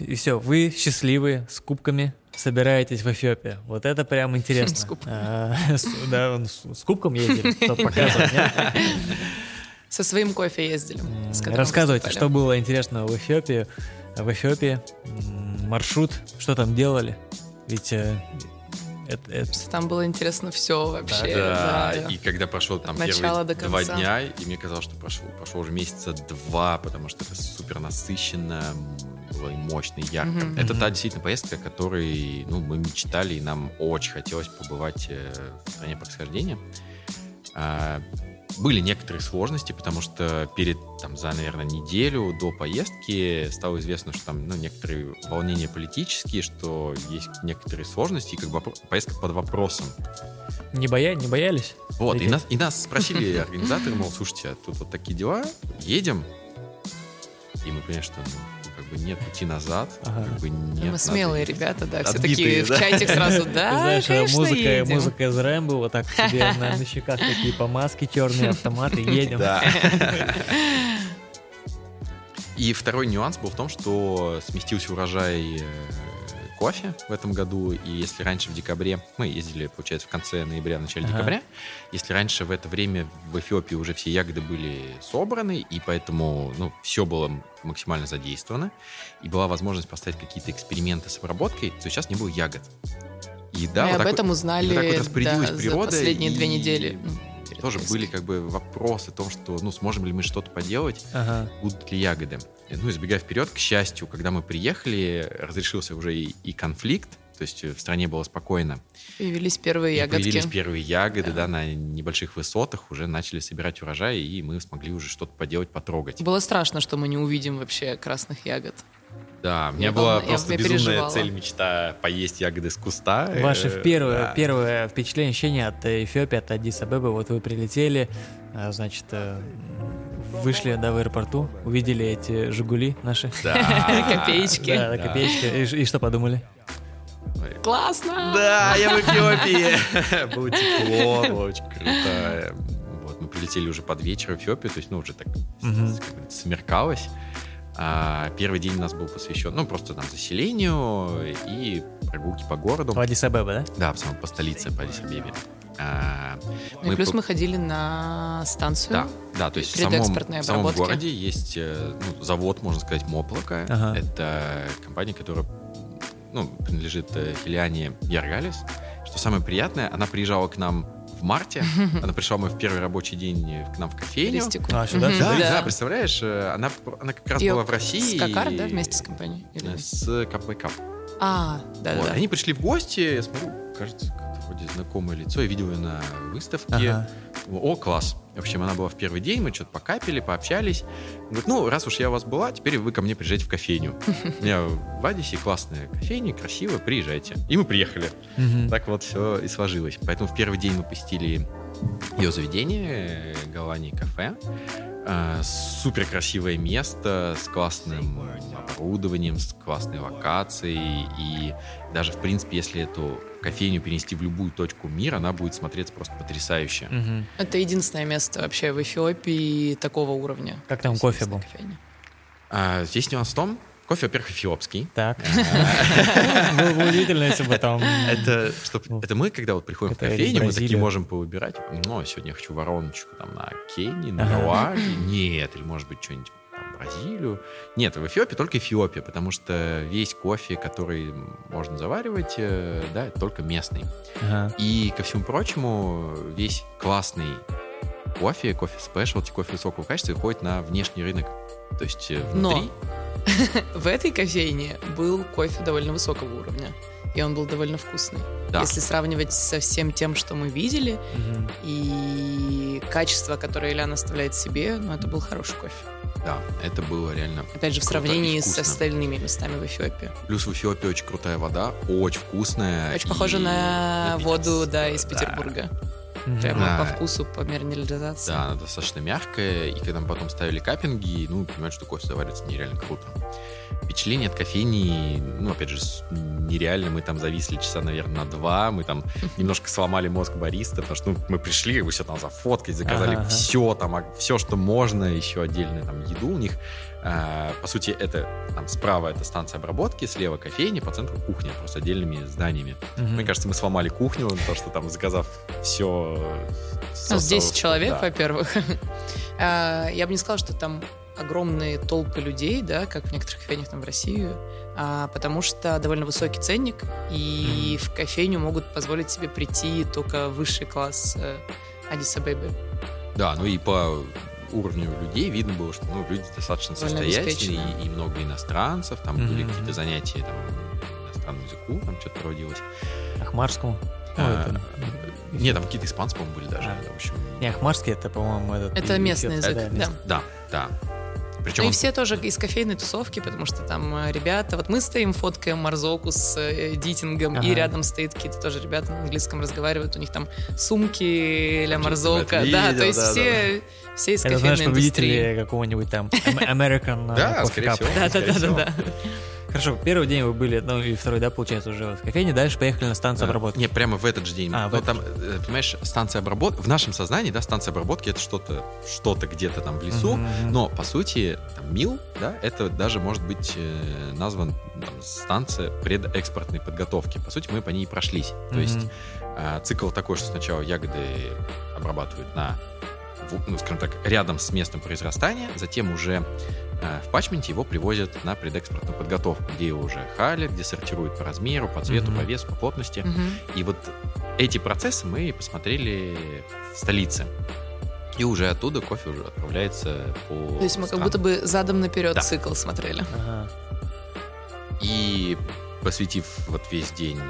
И все, вы счастливые, с кубками, собираетесь в Эфиопию. Вот это прям интересно. С кубком. А, Да, с кубком ездили, чтобы показывать. нет? Со своим кофе ездили. Рассказывайте, что было интересного в Эфиопии. В Эфиопии маршрут, что там делали? Ведь э, это- это- Там было интересно все вообще. Да, да. и когда прошел там От начала первые до два дня, и мне казалось, что прошло, прошло уже месяца два, потому что это супер насыщенно, было и мощно, и ярко. Мгм. Это та действительно поездка, о которой ну, мы мечтали, и нам очень хотелось побывать э, в стране происхождения. А, были некоторые сложности, потому что перед, там, за, наверное, неделю до поездки стало известно, что там, ну, некоторые волнения политические, что есть некоторые сложности, и как бы поездка под вопросом. не, боя... не боялись? Вот, и нас, и нас спросили организаторы, мол, слушайте, а тут вот такие дела, едем. И мы поняли, что ну, бы нет пути назад, Ага. как бы нет. Мы надо смелые ехать. ребята, да, все такие в да. чатик сразу, да, знаешь, э, конечно, музыка, едем. музыка из Рэмбо, вот так себе на, на щеках такие помазки черные, автоматы, едем. Да. И второй нюанс был в том, что сместился урожай э, кофе в этом году, и если раньше в декабре, мы ездили, получается, в конце ноября, в начале Ага. декабря, если раньше в это время в Эфиопии уже все ягоды были собраны, и поэтому, ну, все было максимально задействовано, и была возможность поставить какие-то эксперименты с обработкой, то сейчас не было ягод. И да, Мы вот об этом вот- узнали и вот так вот распорядилась да, природа, за последние две и недели. ну, перед Тоже были как бы вопросы о том, что, ну, сможем ли мы что-то поделать, Ага. будут ли ягоды. Ну, избегая вперед, к счастью, когда мы приехали, разрешился уже и, и конфликт, то есть э, в стране было спокойно. Появились первые И ягодки. появились первые ягоды, Да. да. на небольших высотах, уже начали собирать урожай, и мы смогли уже что-то поделать, потрогать. Было страшно, что мы не увидим вообще красных ягод. Да, у меня Я была просто я безумная переживала. цель, мечта поесть ягоды с куста. Ваше Э, первое, да. первое впечатление, ощущение от Эфиопии, от Аддис Абебы, вот вы прилетели, а, значит, э, вышли да, в аэропорту, увидели эти «Жигули» наши. Да. Копеечки. Да, копеечки. И что подумали? Классно! Да, я в Эфиопии. Было тепло, было очень круто. Вот, мы прилетели уже под вечер в Эфиопию, то есть, ну, уже так смеркалось. А первый день у нас был посвящен, ну, просто там заселению и прогулки по городу. В Аддис Абеба, да? Да, по столице, по Адис-Абебе. А, Ну и плюс по- мы ходили на станцию. Да, да, то есть в самом, в самом городе есть э, ну, завод, можно сказать, Моплока. Ага. Это компания, которая ну, принадлежит э, Хелиане Яргалис. Что самое приятное, она приезжала к нам в марте. Она пришла мы в первый рабочий день к нам в кофейню. Листику. А, сюда? Да, Да. да, представляешь, э, она, она как раз И была в России. С Какар, да, вместе с компанией? Или- э, С КПК. А, да, да, Вот, да. Они пришли в гости, я смотрю, кажется, как-то вроде знакомое лицо. Я видел ее на выставке. Ага. О, класс. В общем, она была в первый день, мы что-то покапили, пообщались. Говорит, ну, раз уж я у вас была, теперь вы ко мне приезжайте в кофейню. У меня в Адисе классная кофейня, красиво, приезжайте. И мы приехали. Так вот все и сложилось. Поэтому в первый день мы посетили ее заведение, Галани кафе. Э, Супер красивое место с классным оборудованием, с классной локацией. И даже, в принципе, если эту кофейню перенести в любую точку мира, она будет смотреться просто потрясающе. Мгм. Это единственное место вообще в Эфиопии такого уровня. Как там кофе был? А, здесь нюанс в том, кофе, во-первых, эфиопский. Так. Было бы удивительно, если бы там... Это, что, Ну, это мы, когда вот приходим в кофейню, мы такие можем повыбирать. Ну, сегодня я хочу вороночку там на Кении, на. Руанде. Нет, или может быть что-нибудь Бразилию. Нет, в Эфиопии только Эфиопия, потому что весь кофе, который можно заваривать, э, да, это только местный. Ага. И ко всему прочему, весь классный кофе, кофе спешлти, кофе высокого качества уходит на внешний рынок. То есть э, Но внутри... В этой кофейне был кофе довольно высокого уровня. И он был довольно вкусный. Да. Если сравнивать со всем тем, что мы видели, Мгм. и качество, которое Ильяна оставляет себе, ну, это был хороший кофе. Да, это было реально Опять же, в сравнении с остальными местами в Эфиопии. Плюс в Эфиопии очень крутая вода, очень вкусная. Очень и похоже на напиток воду, да, из да. Петербурга. Мгм. Прямо Да. по вкусу, по минерализации. Да, она достаточно мягкая, и когда мы потом ставили каппинги, ну, понимаешь, что кофе заварится нереально круто. впечатление от кофейни, ну, опять же, нереально. Мы там зависли часа, наверное, на два. Мы там немножко сломали мозг бариста, потому что ну, мы пришли, бы все там зафоткать, заказали ага. все, там, все, что можно, еще отдельно там еду у них. А, по сути, это там справа это станция обработки, слева кофейня, по центру кухня, просто отдельными зданиями. Угу. Мне кажется, мы сломали кухню, то, что там заказав все... Ну, здесь человек, да. во-первых. А, я бы не сказала, что там огромные толпы людей, да, как в некоторых кофейнях там в России, а, потому что довольно высокий ценник, и в кофейню могут позволить себе прийти только высший класс э, Адиса Бэби. Да, ну и по уровню людей видно было, что ну, люди достаточно состоятельные, и, и много иностранцев, там mm-hmm. были какие-то занятия там, иностранному языку, там что-то проводилось. Ахмарскому? А, нет, там какие-то испанцы, по-моему, были даже. А. В общем. Не, Ахмарский это, по-моему, этот... Это местный язык, да. Да, да. Причем ну и все тоже из кофейной тусовки, потому что там э, ребята, вот мы стоим, фоткаем Марзоку с э, Дитингом, ага. и рядом стоит какие-то тоже ребята на английском разговаривают, у них там сумки ля Марзока, да, то есть все, все из кофейной Это, знаешь, победители какого-нибудь там American э, Да, скорее всего. Да, да, да, да. Хорошо, первый день вы были, ну и второй, да, получается, уже в кофейне, дальше поехали на станцию да. обработки. Не, прямо в этот же день. А, Но там, э, понимаешь, станция обработки, в нашем сознании, да, станция обработки это что-то, что-то где-то там в лесу, mm-hmm. но по сути, там, МИЛ, да, это даже может быть э, назван там, станция предэкспортной подготовки. По сути, мы по ней прошлись. Mm-hmm. То есть э, цикл такой, что сначала ягоды обрабатывают на ну, скажем так, рядом с местом произрастания, затем уже в патчменте его привозят на предэкспортную подготовку, где его уже халят, где сортируют по размеру, по цвету, mm-hmm. по весу, по плотности. Mm-hmm. И вот эти процессы мы посмотрели в столице. И уже оттуда кофе уже отправляется по. То есть мы странам. как будто бы задом наперед да. цикл смотрели. Ага. И посвятив вот весь день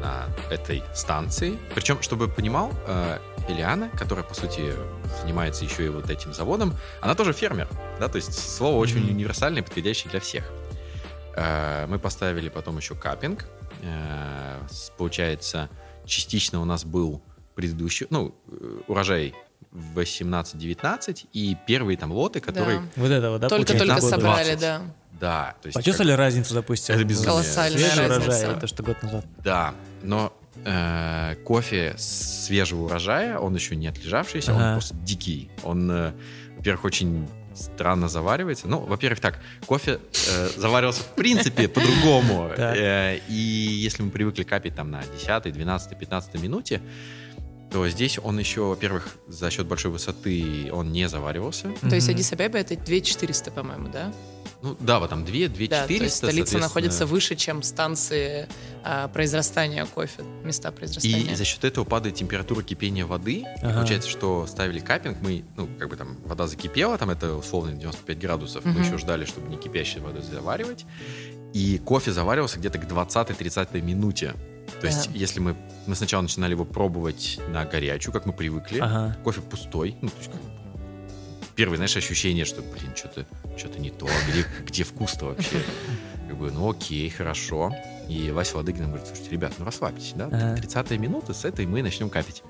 на этой станции, причем, чтобы понимал, э, Элиана, которая, по сути, занимается еще и вот этим заводом, она тоже фермер, да, то есть слово очень mm-hmm. универсальное, подходящее для всех. Э, мы поставили потом еще капинг. Э, получается, частично у нас был предыдущий, ну, э, урожай 18-19 и первые там лоты, которые... Да. Вот этого, да? Только-только собрали, да. Да. То есть Почувствовали как... разницу, допустим? Это безумие. Колоссальная Свежий разница. урожай, это что год назад. Да, но э, кофе свежего урожая, он еще не отлежавшийся, ага. он просто дикий. Он, э, во-первых, очень странно заваривается. Ну, во-первых, так, кофе э, заваривался в принципе по-другому. Э, и если мы привыкли капить там на 10, 12, 15 минуте, то здесь он еще, во-первых, за счет большой высоты он не заваривался. То есть Адис Абеба это 2400, по-моему, да? Ну да, вот там 2, 2 да, 400. То есть столица находится выше, чем станции а, произрастания кофе, места произрастания. И за счет этого падает температура кипения воды. Ага. И получается, что ставили капинг, мы, ну, как бы там вода закипела, там это условно 95 градусов. Угу. Мы еще ждали, чтобы не кипящей водой заваривать. И кофе заваривался где-то к 20-30 минуте. То есть, если мы, мы сначала начинали его пробовать на горячую, как мы привыкли, ага. кофе пустой, ну, то есть, как, первое, знаешь, ощущение, что, блин, что-то что не то, где, где вкус-то вообще? Как бы, ну окей, хорошо. И Вася Ладыгин говорит, слушайте, ребят, ну расслабьтесь, да? Ага. 30 минута, с этой мы начнем капить.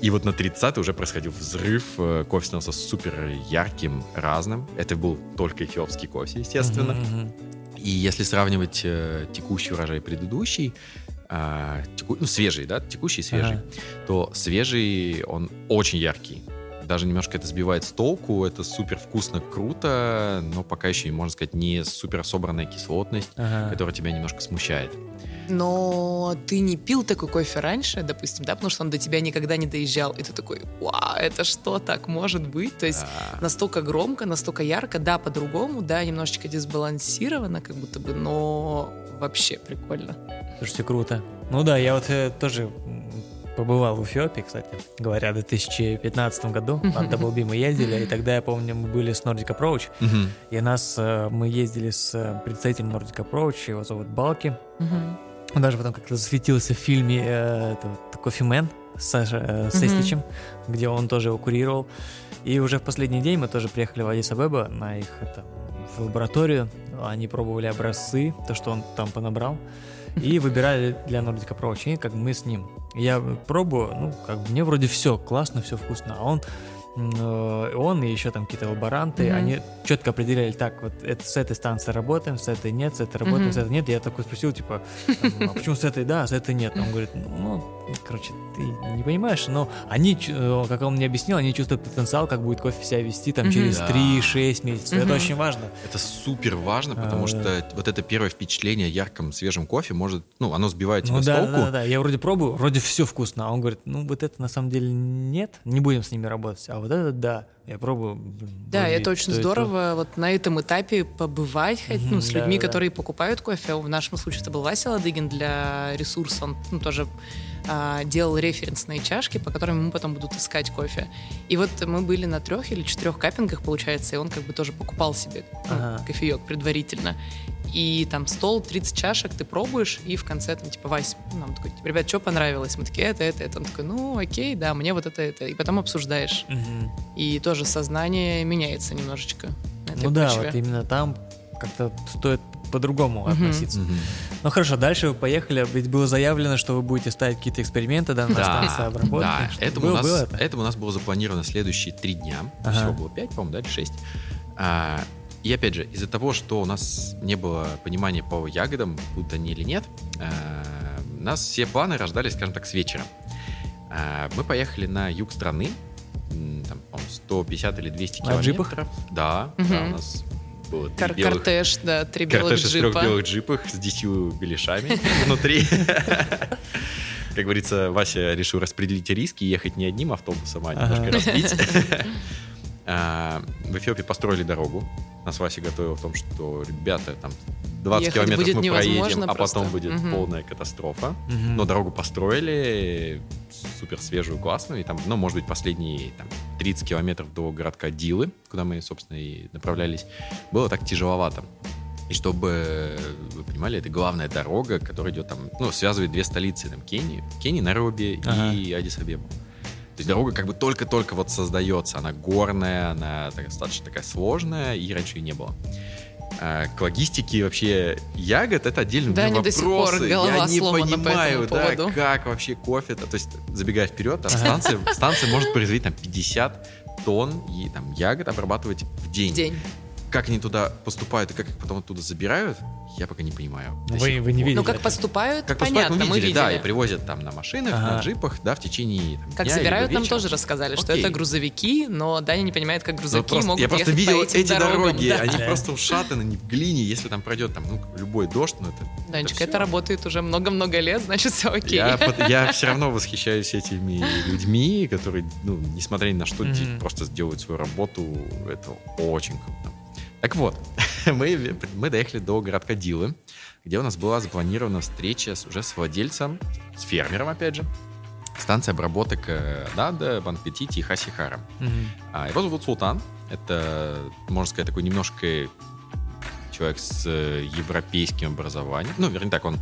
И вот на 30 уже происходил взрыв, э, кофе становился супер ярким, разным. Это был только эфиопский кофе, естественно. Uh-huh, И если сравнивать э, текущий урожай и предыдущий, э, теку, ну, свежий, да, текущий и свежий, uh-huh. то свежий, он очень яркий даже немножко это сбивает с толку, это супер вкусно, круто, но пока еще, можно сказать, не супер собранная кислотность, ага. которая тебя немножко смущает. Но ты не пил такой кофе раньше, допустим, да, потому что он до тебя никогда не доезжал, и ты такой, вау, это что, так может быть? То есть да. настолько громко, настолько ярко, да, по-другому, да, немножечко дисбалансировано, как будто бы, но вообще прикольно. Слушайте, круто. Ну да, я вот э, тоже побывал в Эфиопии, кстати, говоря, в 2015 году. На Double мы ездили, и тогда, я помню, мы были с Nordic Approach, и нас, э, мы ездили с э, представителем Nordic Approach, его зовут Балки. Он даже потом как-то засветился в фильме э, «Кофемен» с, э, с Эстичем, где он тоже его курировал. И уже в последний день мы тоже приехали в Адис-Абеба на их это, в лабораторию. Они пробовали образцы, то, что он там понабрал и выбирали для Nordic Approach, и как мы с ним. Я пробую, ну, как бы мне вроде все классно, все вкусно, а он он и еще там какие-то лаборанты, Мгм. они четко определяли, так, вот это, с этой станции работаем, с этой нет, с этой работаем, Мгм. с этой нет. Я такой спросил, типа, там, а почему с этой да, а с этой нет? Он говорит, ну, короче, ты не понимаешь, но они, э, как он мне объяснил, они чувствуют потенциал, как будет кофе себя вести там через Да. 3-6 месяцев. Это Мгм. очень важно. Это супер важно, потому А, что вот это первое впечатление ярком свежем кофе может, ну, оно сбивает тебя Ну с да, толку. да, да, я вроде пробую, вроде все вкусно, а он говорит, ну вот это на самом деле нет, не будем с ними работать, а вот это да, я пробую. Да, это очень здорово вот на этом этапе побывать, хоть, ну, с да, людьми, да. которые покупают кофе. В нашем случае это был Вася Ладыгин для ресурса. Он ну, тоже а, делал референсные чашки, по которым ему потом будут искать кофе. И вот мы были на трех или четырех каппингах, получается, и он как бы тоже покупал себе ну, Ага. кофеек предварительно. И там стол, 30 чашек, ты пробуешь, и в конце там типа, Вась, ну, нам такой, типа, ребят, что понравилось? Мы такие, это, это, это. Он такой, ну, окей, да, мне вот это, это. И потом обсуждаешь. Мгм. И тоже сознание меняется немножечко. Ну да, почве. вот именно там как-то стоит по-другому Мгм. относиться. Мгм. Ну хорошо, дальше вы поехали, ведь было заявлено, что вы будете ставить какие-то эксперименты да, на станции обработки. да. Этому, было, у нас, было это? этому у нас было запланировано следующие три дня. Ага. Всего было пять, по-моему, да, или шесть. А, и опять же, из-за того, что у нас не было понимания по ягодам, будут они или нет, а, у нас все планы рождались, скажем так, с вечера. А, мы поехали на юг страны, там, по-моему, 150 или 200 На километров. джипах? Да, Мгм. да, у нас было три Кар- белых Кортеж, да, три белых Кортеж из трех джипа. белых джипах с десятью беляшами внутри. Как говорится, Вася решил распределить риски и ехать не одним автобусом, а немножко разбить. А, В Эфиопии построили дорогу. Нас Вася готовил в том, что, ребята, там 20 Ехать километров будет мы проедем, а просто. потом будет Мгм. полная катастрофа. Мгм. Но дорогу построили, супер свежую, классную. И там, ну, может быть, последние там, 30 километров до городка Дилы, куда мы, собственно, и направлялись, было так тяжеловато. И чтобы вы понимали, это главная дорога, которая идет там, ну, связывает две столицы, там, Кении, Кении, Найроби Ага. и Адис-Абебу. То есть дорога как бы только-только вот создается, она горная, она достаточно такая сложная, и раньше ее не было. А, к логистике вообще ягод это отдельный Да, пор вопросы. Я не по понимаю, этому да, как вообще кофе, то есть забегая вперед, там, станция, станция может производить там 50 тонн и, там, ягод обрабатывать в день. В день. Как они туда поступают и как их потом оттуда забирают, я пока не понимаю. Вы- вы не видели Ну, как это? поступают, Как поступают, понятно, мы видели, да, и видели. привозят там на машинах, Ага. на джипах, да, в течение там, Как дня забирают, нам тоже рассказали, что Окей. это грузовики, но Даня не понимает, как Ну, грузовики просто- могут я просто видел по этим эти дорогам. дороги, Да. они Да. просто ушатаны, они в глине, если там пройдет там, ну, любой дождь, ну это... Данечка, всё. это работает уже много-много лет, значит, все окей. Я, под- я все равно восхищаюсь этими людьми, которые, ну, несмотря ни на что, де- просто делают свою работу. Это очень круто. Так вот, мы, мы доехали до городка Дилы, где у нас была запланирована встреча с, уже с владельцем, с фермером, опять же, станции обработок э, Дада, Банкетити и Хасихара. Мгм. А, его зовут Султан. Это, можно сказать, такой немножко человек с э, европейским образованием. Ну, вернее так, он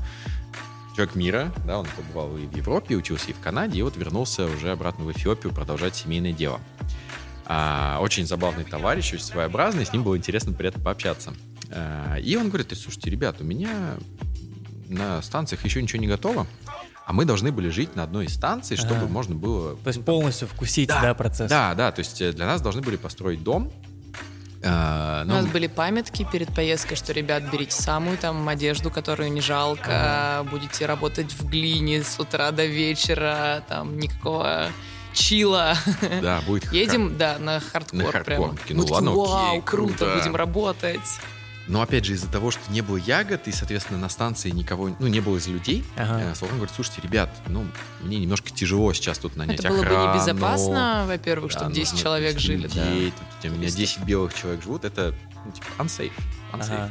человек мира, да, он побывал и в Европе, учился и в Канаде, и вот вернулся уже обратно в Эфиопию продолжать семейное дело. А, очень забавный товарищ, очень своеобразный, с ним было интересно приятно пообщаться. А, и он говорит, слушайте, ребят, у меня на станциях еще ничего не готово, а мы должны были жить на одной из станций, чтобы Ага. можно было То есть полностью вкусить, да, процесс. да, да, то есть э, для нас должны были построить дом. Э, У ну, нас были памятки перед поездкой, что, ребят, берите самую там одежду, которую не жалко, будете работать в глине с утра до вечера, там никакого чила. Да, будет Едем, да, на хардкор, На хардкор. прямо. Мы ну такие, ладно, окей, вау, круто, круто». будем работать. Но опять же, из-за того, что не было ягод, и, соответственно, на станции никого, ну, не было из людей, Ага. э, Соломон говорит, слушайте, ребят, ну, мне немножко тяжело сейчас тут нанять Это было бы охрану. небезопасно, во-первых, Да, чтобы 10 нужно человек жили, да. людей, тут у меня Туристов. 10 белых человек живут, это, ну, типа, unsafe. unsafe. Ага.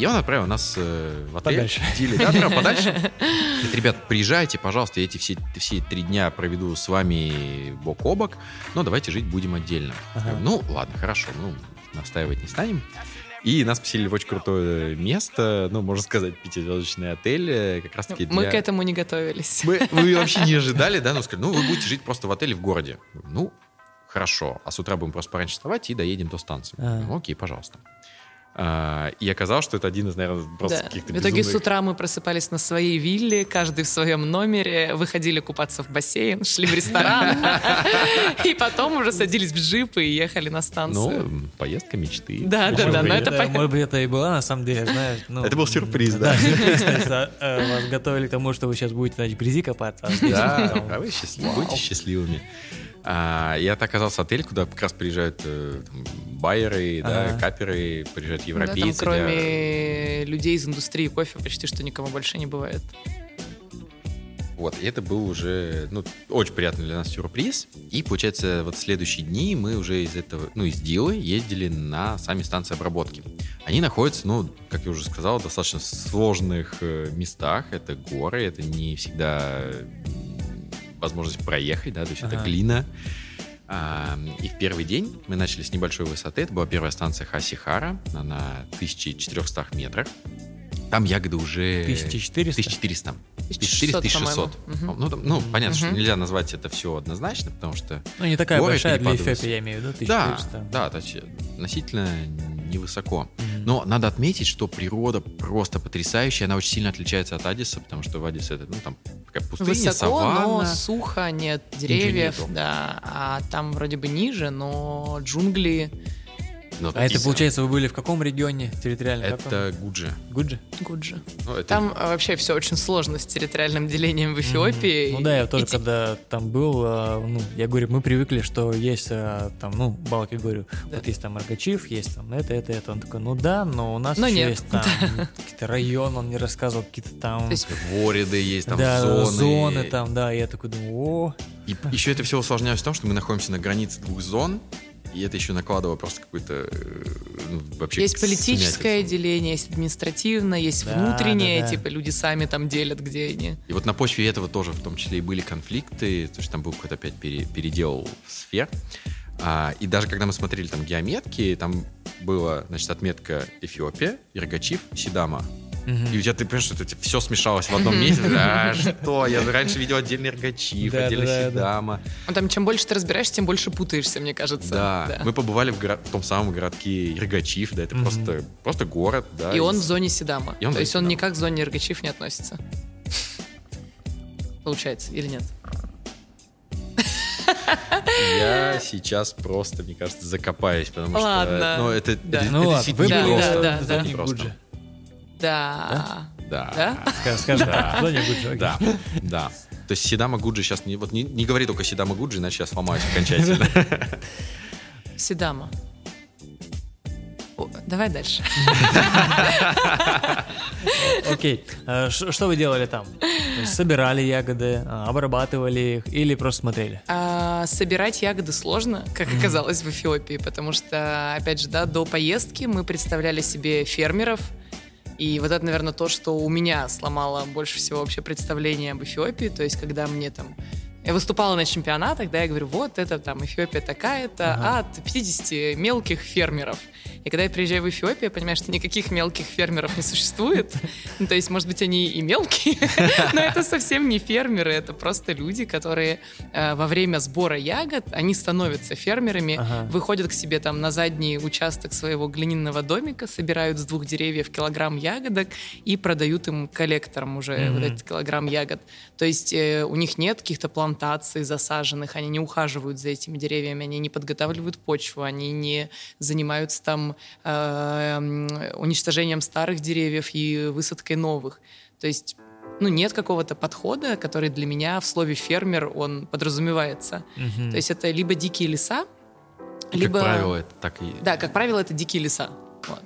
И он отправил нас э, в отель. Подальше. в Диле. Да, отправил подальше. Говорит, ребят, приезжайте, пожалуйста, я эти все, все три дня проведу с вами бок о бок, но давайте жить будем отдельно. Ага. Я говорю, Ну, ладно, хорошо, ну, настаивать не станем. И нас поселили в очень крутое место, ну, можно сказать, пятизвездочный отель, э, как раз-таки Мы для- к этому не готовились. мы, мы вообще не ожидали, да, ну, сказали, ну, вы будете жить просто в отеле в городе. Ну, хорошо, а с утра будем просто пораньше вставать и доедем до станции. А. Ну, окей, пожалуйста. А, и оказалось, что это один из, наверное, просто Да. каких-то В итоге безумных... с утра мы просыпались на своей вилле, каждый в своем номере, выходили купаться в бассейн, шли в ресторан, и потом уже садились в джип и ехали на Ну, станцию. поездка мечты. Да, да, да, но это. Может быть, это и была, на самом деле, знаешь. ну, Это был сюрприз, да. А, э, вас готовили к тому, что вы сейчас будете, значит, грязи копаться. Да, а вы счастливы, будьте счастливыми. А, и это оказался отель, куда как раз приезжают э, там, байеры, да, Ага. каперы, приезжают Да, там европейцы. для- кроме людей из индустрии кофе почти что никого больше не бывает. Вот, и это был уже, ну, очень приятный для нас сюрприз. И, получается, вот в следующие дни мы уже из этого, ну, из Дилы ездили на сами станции обработки. Они находятся, ну, как я уже сказал, в достаточно сложных э, местах. Это горы, это не всегда возможность проехать, да, то есть это Ага. глина. А, и в первый день мы начали с небольшой высоты. Это была первая станция Хасихара, она на 1400 метрах. Там ягоды уже... 1400? 1400. 1600, 1400. по-моему. Ну, там- ну, понятно, что Мгм. нельзя назвать это все однозначно, потому что... Ну, не такая Горы большая для. Эфиопии, я имею в виду, Да, 1400. да, то есть относительно невысоко. Мгм. Но надо отметить, что природа просто потрясающая. Она очень сильно отличается от Адиса, потому что в Адисе это, ну, там такая пустыня, Высоко, саванна. но сухо, нет деревьев, да. А там вроде бы ниже, но джунгли. Но А это, получается, вы были в каком регионе территориально? Это Гуджи. Гуджи? Гуджи. Ну, это- Там а, вообще все очень сложно с территориальным делением в Эфиопии. Ну да, я тоже И когда там был, а, ну, я говорю, мы привыкли, что есть а, там, ну, балки, говорю, Да. вот есть там Аргачив, есть там это, это, это. Он такой, ну да, но у нас Но еще нет. есть там какие-то районы, он мне рассказывал, какие-то там... То есть Вориды есть, там да, зоны. зоны там, да, я такой думаю, о, И еще это все усложняется в том, что мы находимся на границе двух зон, и это еще накладывало просто какой-то э, ну, вообще Есть политическое сумятицу. деление, есть административное, есть Да, внутреннее, да, да. типа люди сами там делят, где они. И вот на почве этого тоже в том числе и были конфликты, потому что там был какой-то опять пере- передел сфер. А, и даже когда мы смотрели там геометки, там была, значит, отметка Эфиопия, Иргачив, Сидама. Мгм. И у тебя, ты понимаешь, что это все смешалось в одном месте. А что? Я раньше видел отдельный Да, да, да, да. Сидама. Ну, там чем больше ты разбираешься, тем больше путаешься, мне кажется. Да, мы побывали в, горо- в том самом городке Иргачив, да, это просто, просто город, да. И он в зоне Сидама. И он в То есть он никак к зоне Иргачив не относится. Получается, или нет? Я сейчас просто, мне кажется, закопаюсь, потому Ладно. что... Ну, это, Да. это- Ну это ладно, вы Да, были да, в да. зоне Просто. Да. Да. Да? Ска- Скажем так, в зоне Гуджи, окей. Да, да. То есть Сидама Гуджи сейчас не, вот не, не говори только Сидама Гуджи, иначе я сломаюсь окончательно. Сидама. Давай дальше. Окей, А что вы делали там? Собирали ягоды, а, обрабатывали их или просто смотрели? А, собирать ягоды сложно, как оказалось в Эфиопии, потому что, опять же, да, до поездки мы представляли себе фермеров, и вот это, наверное, то, что у меня сломало больше всего вообще представление об Эфиопии, то есть когда мне там я выступала на чемпионатах, да, я говорю, вот это там Эфиопия такая-то Ага. от 50 мелких фермеров. И когда я приезжаю в Эфиопию, я понимаю, что никаких мелких фермеров не существует. Ну, то есть, может быть, они и мелкие, но это совсем не фермеры, это просто люди, которые э, во время сбора ягод, они становятся фермерами, Ага. выходят к себе там на задний участок своего глиняного домика, собирают с двух деревьев килограмм ягодок и продают им коллекторам уже Мгм. вот этот килограмм ягод. То есть э, у них нет каких-то плантаций засаженных, они не ухаживают за этими деревьями, они не подготавливают почву, они не занимаются там э, уничтожением старых деревьев и высадкой новых. То есть ну, нет какого-то подхода, который для меня в слове фермер, он подразумевается. Мгм. То есть это либо дикие леса, И, либо... Как правило, это так и... Да, как правило, это дикие леса. Вот.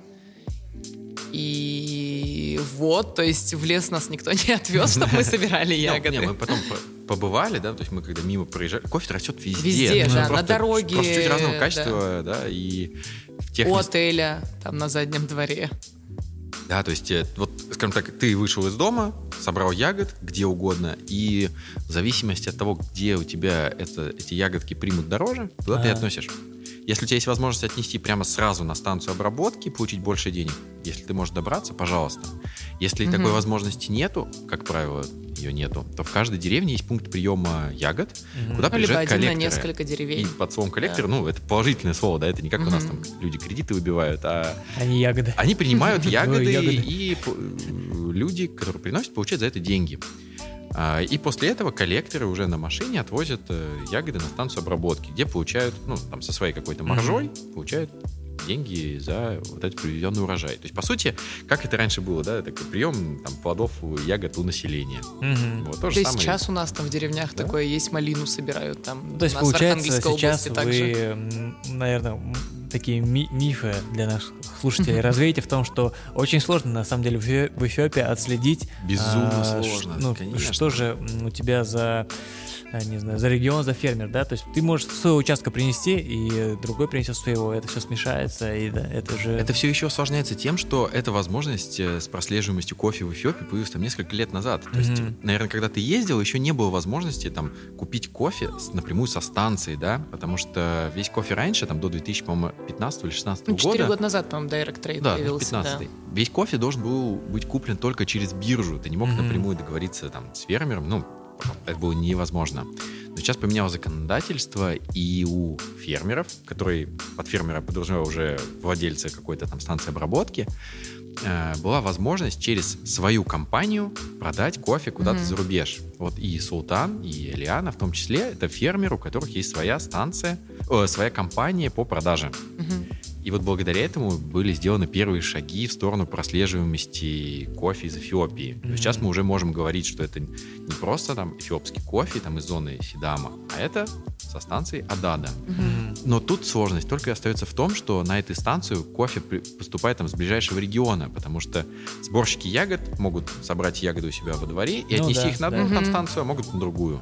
И вот, то есть в лес нас никто не отвез, чтобы мы собирали Ну,ягоды. не, мы потом по- побывали, да, то есть мы когда мимо проезжали, кофе растет везде. Везде, Ну, да, на дороге, Просто чуть разного качества, да, и в тех У отеля, там на заднем дворе. Да, то есть, э, вот, скажем так, ты вышел из дома, собрал ягод где угодно, и в зависимости от того, где у тебя это, эти ягодки примут дороже, туда ты и Ага. относишь. Если у тебя есть возможность отнести прямо сразу на станцию обработки, получить больше денег, если ты можешь добраться, пожалуйста. Если Мгм. такой возможности нету, как правило, ее нету, то в каждой деревне есть пункт приема ягод, угу. куда приезжают Либо один коллекторы. на несколько деревень. И под словом коллектор, да. ну, это положительное слово, да, это не как угу. у нас там люди кредиты выбивают, а... Они ягоды. Они принимают ягоды, и люди, которые приносят, получают за это деньги. А, и после этого коллекторы уже на машине отвозят э, ягоды на станцию обработки, где получают, ну, там, со своей какой-то маржой, mm-hmm. получают деньги за вот этот привезенный урожай. То есть, по сути, как это раньше было, да, такой прием там, плодов ягод у населения. Угу. Вот, то, то есть самое... сейчас у нас там в деревнях да? такое есть, малину собирают там. То есть, получается, сейчас области, вы, наверное, такие ми- мифы для наших слушателей развеете в том, что очень сложно на самом деле в Эфиопии отследить. Безумно а, сложно. Ну, конечно. что же у тебя за не знаю, за регион, за фермер, да, то есть ты можешь своего участка принести, и другой принесет своего, это все смешается, и да, это же... Это все еще осложняется тем, что эта возможность э, с прослеживаемостью кофе в Эфиопии появилась там несколько лет назад. То mm-hmm. есть, наверное, когда ты ездил, еще не было возможности там купить кофе с, напрямую со станции, да, потому что весь кофе раньше, там до 2015 или 16 ну, 4 года... 4 года назад, по-моему, Direct Trade да, появился. 15 да. Весь кофе должен был быть куплен только через биржу, ты не мог mm-hmm. напрямую договориться там с фермером, ну, это было невозможно. Но сейчас поменялось законодательство, и у фермеров, которые под фермера подразумевают уже владельцы какой-то там станции обработки, э, была возможность через свою компанию продать кофе куда-то mm-hmm. за рубеж. Вот и Султан, и Элиана в том числе, это фермеры, у которых есть своя станция, э, своя компания по продаже. Mm-hmm. И вот благодаря этому были сделаны первые шаги в сторону прослеживаемости кофе из Эфиопии. Mm-hmm. Сейчас мы уже можем говорить, что это не просто там эфиопский кофе там из зоны Сидама, а это со станции Адада. Mm-hmm. Но тут сложность только остается в том, что на этой станцию кофе поступает там с ближайшего региона, потому что сборщики ягод могут собрать ягоды у себя во дворе и ну, отнести да, их на одну да. там станцию, а могут на другую.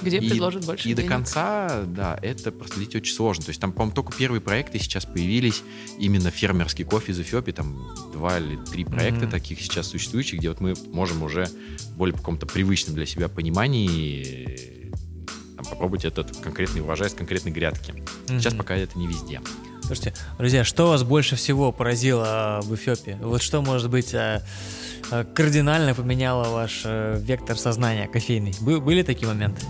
Где и, предложат больше И денег. до конца, да, это проследить очень сложно. То есть там, по-моему, только первые проекты сейчас появились, именно фермерский кофе из Эфиопии, там два или три проекта mm-hmm. таких сейчас существующих, где вот мы можем уже более по какому-то привычном для себя понимании там, попробовать этот конкретный урожай с конкретной грядки. Mm-hmm. Сейчас пока это не везде. Слушайте, друзья, что вас больше всего поразило в Эфиопии? Вот что, может быть, а, а, кардинально поменяло ваш э, вектор сознания кофейный? Были такие моменты?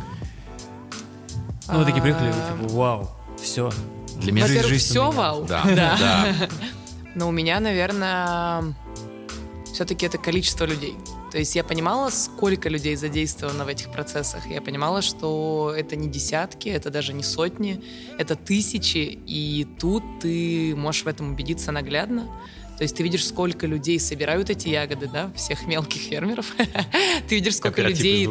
Ну, вы такие приехали, типа, вау, все. Для меня жизнь, жизнь все вау. Да. да. Но у меня, наверное, все-таки это количество людей. То есть я понимала, сколько людей задействовано в этих процессах. Я понимала, что это не десятки, это даже не сотни, это тысячи. И тут ты можешь в этом убедиться наглядно. То есть ты видишь, сколько людей собирают эти ягоды, да, всех мелких фермеров. Ты видишь, сколько людей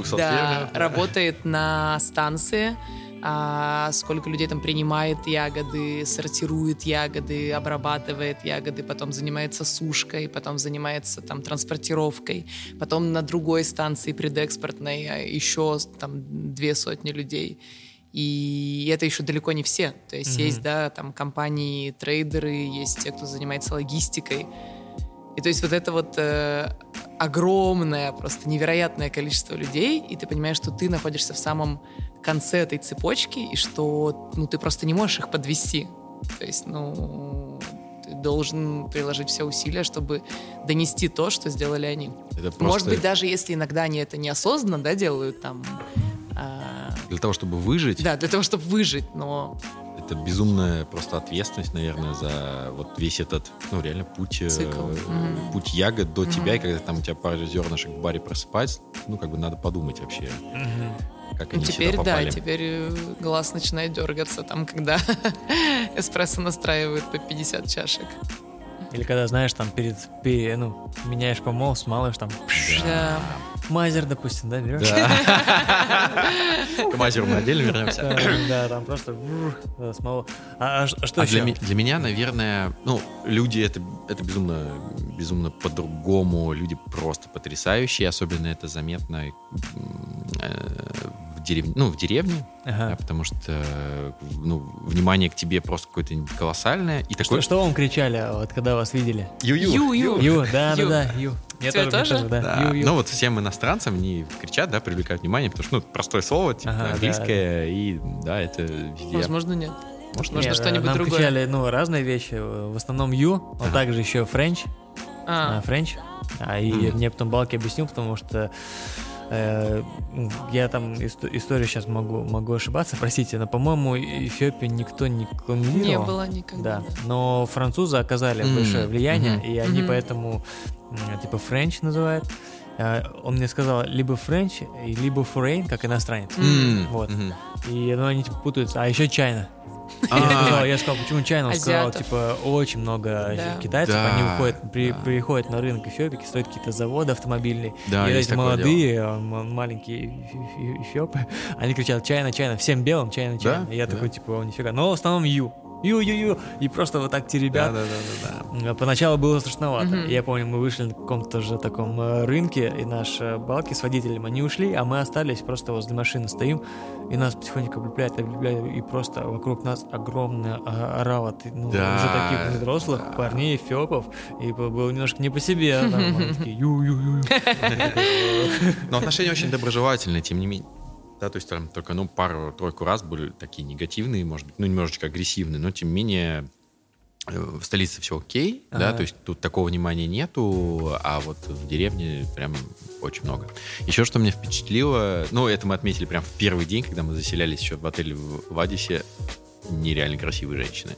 работает на станции, а сколько людей там принимает ягоды, сортирует ягоды, обрабатывает ягоды, потом занимается сушкой, потом занимается там транспортировкой, потом на другой станции предэкспортной а еще там две сотни людей. И это еще далеко не все. То есть mm-hmm. есть, да, там компании, трейдеры, есть те, кто занимается логистикой. И то есть вот это вот э, огромное, просто невероятное количество людей, и ты понимаешь, что ты находишься в самом конце этой цепочки, и что ну, ты просто не можешь их подвести. То есть, ну, ты должен приложить все усилия, чтобы донести то, что сделали они. Это просто... Может быть, даже если иногда они это неосознанно да, делают, там... А... Для того, чтобы выжить? Да, для того, чтобы выжить, но это безумная просто ответственность, наверное, за вот весь этот, ну, реально путь, э. Mm-hmm. путь ягод до mm-hmm. тебя, и когда там у тебя пара зернышек в баре просыпается, ну, как бы надо подумать вообще. Mm-hmm. Как они ну, теперь, сюда попали. да, теперь э, глаз начинает дергаться там, когда эспрессо настраивают по 50 чашек. Или когда, знаешь, там перед, перед ну, меняешь помол, смалываешь там. Да. Мазер, допустим, да, берешь? Да. К мазеру мы отдельно вернемся. Да, там просто смолу. А, а что а еще? Для, для меня, наверное, ну, люди это, это безумно, безумно по-другому. Люди просто потрясающие. Особенно это заметно э, в деревне, ну, в деревне, ага. да, потому что ну, внимание к тебе просто какое-то колоссальное. И что, такое... что вам кричали, вот, когда вас видели? Ю-ю. Ю-ю. Ю, да, да, да, ю. Мне тоже, тоже? тоже, да. да. Ю, ю. Ну вот всем иностранцам они кричат, да, привлекают внимание, потому что, ну, простое слово, типа, ага, английское, да, и, да, это везде. Возможно, нет. Может, Может, что-нибудь нам другое. кричали, ну, разные вещи. В основном you, а также еще French. А. French. А, и mm. мне потом Балки объяснил, потому что Э, я там историю сейчас могу, могу ошибаться, простите, но, по-моему, Эфиопию никто не колонизировал. Не было никогда. Да, но французы оказали mm-hmm. большое влияние, mm-hmm. и они mm-hmm. поэтому, типа, French называют. Э, он мне сказал либо French, либо foreign, как иностранец. Mm-hmm. Вот. Mm-hmm. И ну, они типа путаются. А еще Чайна. А. Я сказал, почему Чайна? Он сказал, типа, очень много китайцев, они выходят, приходят на рынок Эфиопии, стоят какие-то заводы автомобильные. И эти молодые, маленькие эфиопы, они кричат Чайна, Чайна, всем белым Чайна, Чайна. Я такой, типа, нифига. Но в основном Ю ю-ю-ю, и просто вот так те ребят. Да, да, да, да. Поначалу было страшновато. Mm-hmm. Я помню, мы вышли на каком-то же таком э, рынке, и наши балки с водителем, они ушли, а мы остались просто возле машины стоим, и нас потихоньку облепляют, облепляют, и просто вокруг нас огромная орава, ну, да, уже таких взрослых да. парней, фёпов, и было немножко не по себе, там, такие ю-ю-ю. Но отношения очень доброжелательные, тем не менее да, то есть там только, ну, пару-тройку раз были такие негативные, может быть, ну, немножечко агрессивные, но тем не менее э, в столице все окей, ага. да, то есть тут такого внимания нету, а вот в деревне прям очень много. Еще что меня впечатлило, ну, это мы отметили прям в первый день, когда мы заселялись еще в отеле в Адисе, нереально красивые женщины.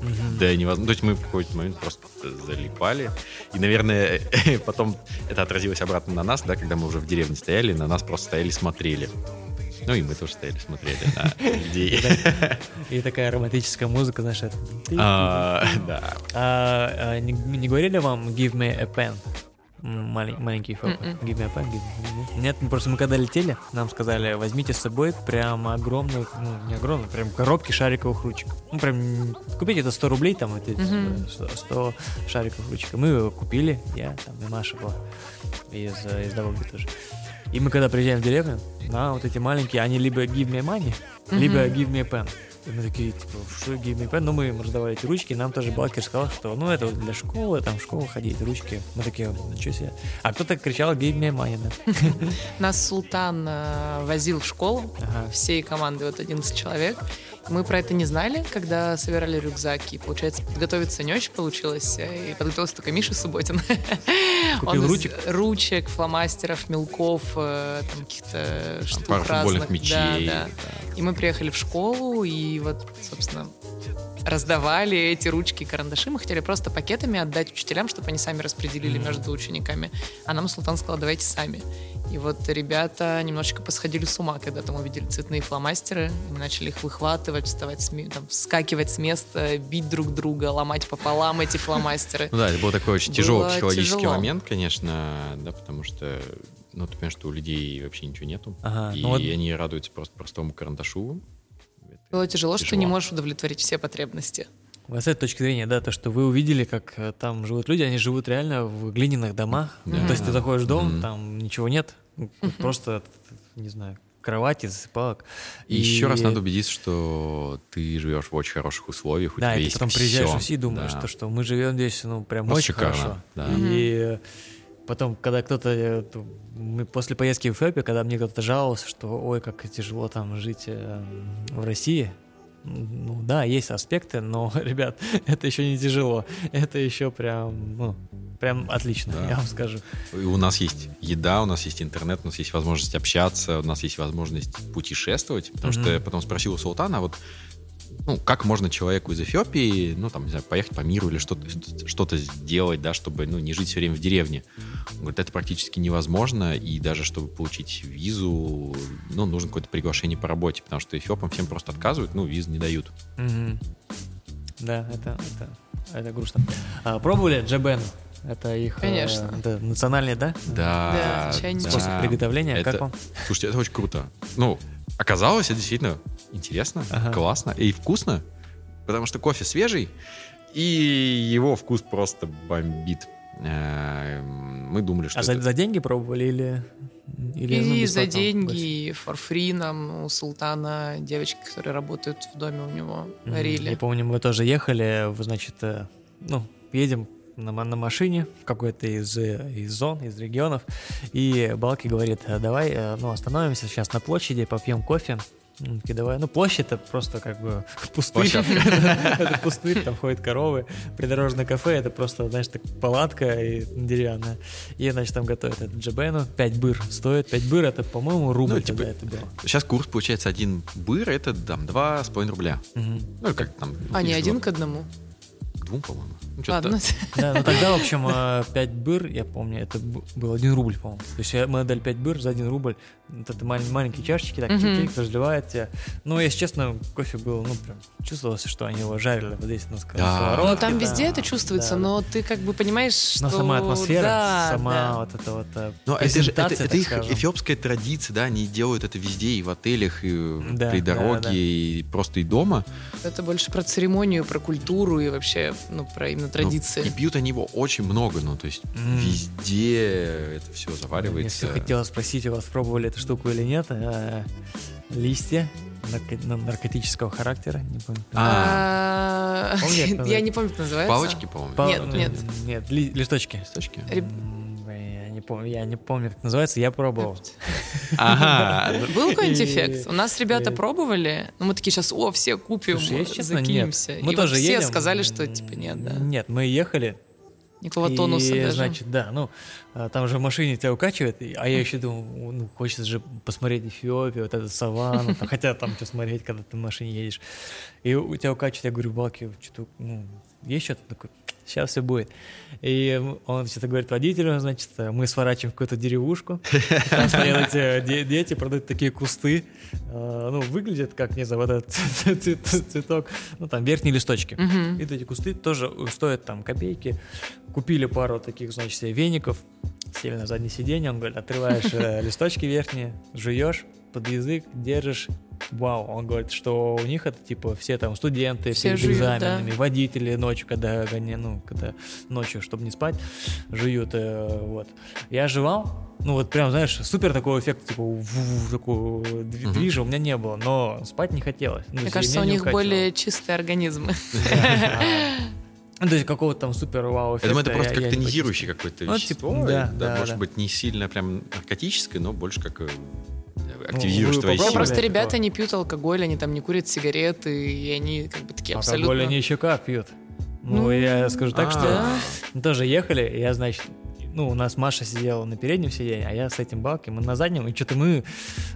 Mm-hmm. Да, невозможно. То есть мы в какой-то момент просто залипали. И, наверное, потом это отразилось обратно на нас, да, когда мы уже в деревне стояли, на нас просто стояли и смотрели. Ну и мы тоже стояли, смотрели на людей. И такая романтическая музыка, знаешь, а, Да. А, а, не говорили вам «Give me a pen»? маленький фокус. М-м. Give me a pen, give me. Нет, просто мы когда летели, нам сказали, возьмите с собой прям огромную, ну, не огромную, прям коробки шариковых ручек. Ну, прям купите это 100 рублей, там, эти 100 шариковых ручек. Мы его купили, я, там, и Маша была из, из Доволги тоже. И мы когда приезжаем в деревню, да, вот эти маленькие, они либо give me money, mm-hmm. либо give me pen. И мы такие, типа, что give me pen? Ну, мы им раздавали эти ручки, нам тоже Балкер сказал, что, ну, это для школы, там, в школу ходить, ручки. Мы такие, ничего себе. А кто-то кричал give me money, да. Нас Султан э, возил в школу, всей команды, вот 11 человек, мы про это не знали, когда собирали рюкзаки. Получается, подготовиться не очень получилось. И подготовился только Миша Субботин. Купил Он ручек? Ручек, фломастеров, мелков, э, там каких-то штук Пару разных. мечей. Да, да. И мы приехали в школу, и вот, собственно, раздавали эти ручки и карандаши. Мы хотели просто пакетами отдать учителям, чтобы они сами распределили mm-hmm. между учениками. А нам Султан сказал, давайте сами. И вот ребята немножечко посходили с ума, когда там увидели цветные фломастеры. Мы начали их выхватывать, вставать, с, там, вскакивать с места, бить друг друга, ломать пополам эти фломастеры. Ну да, это был такой очень тяжелый психологический момент, конечно, да, потому что ну, ты понимаешь, что у людей вообще ничего нету. Ага, и ну вот... они радуются просто простому карандашу. Было тяжело, тяжело, что не можешь удовлетворить все потребности. с этой точки зрения, да, то, что вы увидели, как э, там живут люди, они живут реально в глиняных домах. Да. То есть ты заходишь в дом, mm-hmm. там ничего нет, mm-hmm. просто, не знаю, кровати, засыпалок. И, и еще раз надо убедиться, что ты живешь в очень хороших условиях, у да, тебя и есть потом приезжаешь все. в Россию и думаешь, да. что, что мы живем здесь, ну, прям Просто очень шикарно, хорошо. Да. И потом, когда кто-то, э, мы после поездки в Эфиопию, когда мне кто-то жаловался, что, ой, как тяжело там жить э, в России, ну да, есть аспекты, но, ребят, это еще не тяжело. Это еще прям, ну, прям отлично, да. я вам скажу. У нас есть еда, у нас есть интернет, у нас есть возможность общаться, у нас есть возможность путешествовать. Потому mm-hmm. что я потом спросил у Султана, а вот ну, как можно человеку из Эфиопии, ну, там, не знаю, поехать по миру или что-то что сделать, да, чтобы, ну, не жить все время в деревне. Он говорит, это практически невозможно, и даже чтобы получить визу, ну, нужно какое-то приглашение по работе, потому что эфиопам всем просто отказывают, ну, визы не дают. Угу. Да, это, это, это грустно. А, пробовали джабен? Это их э, Конечно. Э, это национальный, да? Да. да Способ да. приготовления. Это, как вам? Слушайте, это очень круто. Ну, оказалось, это действительно интересно, ага. классно и вкусно, потому что кофе свежий, и его вкус просто бомбит. Э, мы думали, что... А это... за, за деньги пробовали или... Или, и ну, за деньги, free нам у Султана девочки, которые работают в доме у него, варили. Я помню, мы тоже ехали, значит, э, ну, едем на, на машине в какой-то из, из зон, из регионов, и Балки говорит, давай, ну, остановимся сейчас на площади, попьем кофе, давай, ну площадь это просто как бы пустырь, это пустырь, там ходят коровы, придорожное кафе, это просто, знаешь, так палатка и деревянная, и, значит, там готовят это джабену, 5 быр стоит, 5 быр это, по-моему, рубль ну, типа, это было. Сейчас курс получается один быр, это там 2,5 рубля. Ну, как там. А не один к одному? Двум, по-моему. Ну, Ладно. Да, ну тогда, в общем, 5 э, быр, я помню, это был 1 рубль, по-моему. То есть мы отдали 5 быр за 1 рубль. Вот это маленькие чашечки, так чик разливает тебя. Ну, если честно, кофе был, ну, прям чувствовалось, что они его жарили вот здесь на сковородке. Ну, там везде это чувствуется, но ты как бы понимаешь, что... Но сама атмосфера, сама вот это вот Но это же это их эфиопская традиция, да, они делают это везде, и в отелях, и при дороге, и просто и дома. Это больше про церемонию, про культуру и вообще, ну, про именно традиции. Ну, и пьют они его очень много, ну, то есть mm. везде это все заваривается. Я все хотела спросить, у вас пробовали эту штуку или нет? А, листья ну, наркотического характера, не помню. А, я не помню, как называется. Палочки, по-моему. Нет, нет. Нет, листочки. Листочки не помню, я не помню, как называется, я пробовал. Ага. Был какой-нибудь эффект? У нас ребята пробовали, ну мы такие сейчас, о, все купим, закинемся. Мы тоже все сказали, что типа нет, да. Нет, мы ехали, Никакого тонуса даже. значит, да, ну, а, там же в машине тебя укачивает, а я еще думаю, ну, хочется же посмотреть Эфиопию, вот эту саванну, там, хотя там что смотреть, когда ты в машине едешь. И у тебя укачивает, я говорю, Балки, что-то, ну, есть что-то такое? Сейчас все будет. И он что-то говорит водителю, значит, мы сворачиваем в какую-то деревушку, там стоят эти дети, продают такие кусты, а, ну, выглядят как, не знаю, вот этот цветок, ну, там, верхние листочки. И эти кусты тоже стоят там копейки. Купили пару таких, значит, веников, сели на заднее сиденье, он говорит, отрываешь э, листочки верхние, жуешь под язык, держишь вау, он говорит, что у них это типа все там студенты все жуют, экзаменами, да. водители ночью, когда гони, ну, когда ночью, чтобы не спать, жуют, э, вот. Я жевал, ну вот прям, знаешь, супер такой эффект, типа, такого движа у меня не было, но спать не хотелось. Ну, Мне кажется, у них более чистые организмы. Ну, то есть какого-то там супер вау эффекта. Я думаю, это просто как тонизирующий какое-то ну, вещество. Типа, да, да, может быть, не сильно прям наркотическое, но больше как э, активизируешь ну, твои силы. Просто ребята не пьют алкоголь, они там не курят сигареты, и они как бы такие абсолютно... Алкоголь они еще как пьют. Ну, ну я скажу так, что тоже ехали, я, значит, ну, у нас Маша сидела на переднем сиденье, а я с этим Балки, мы на заднем, и что-то мы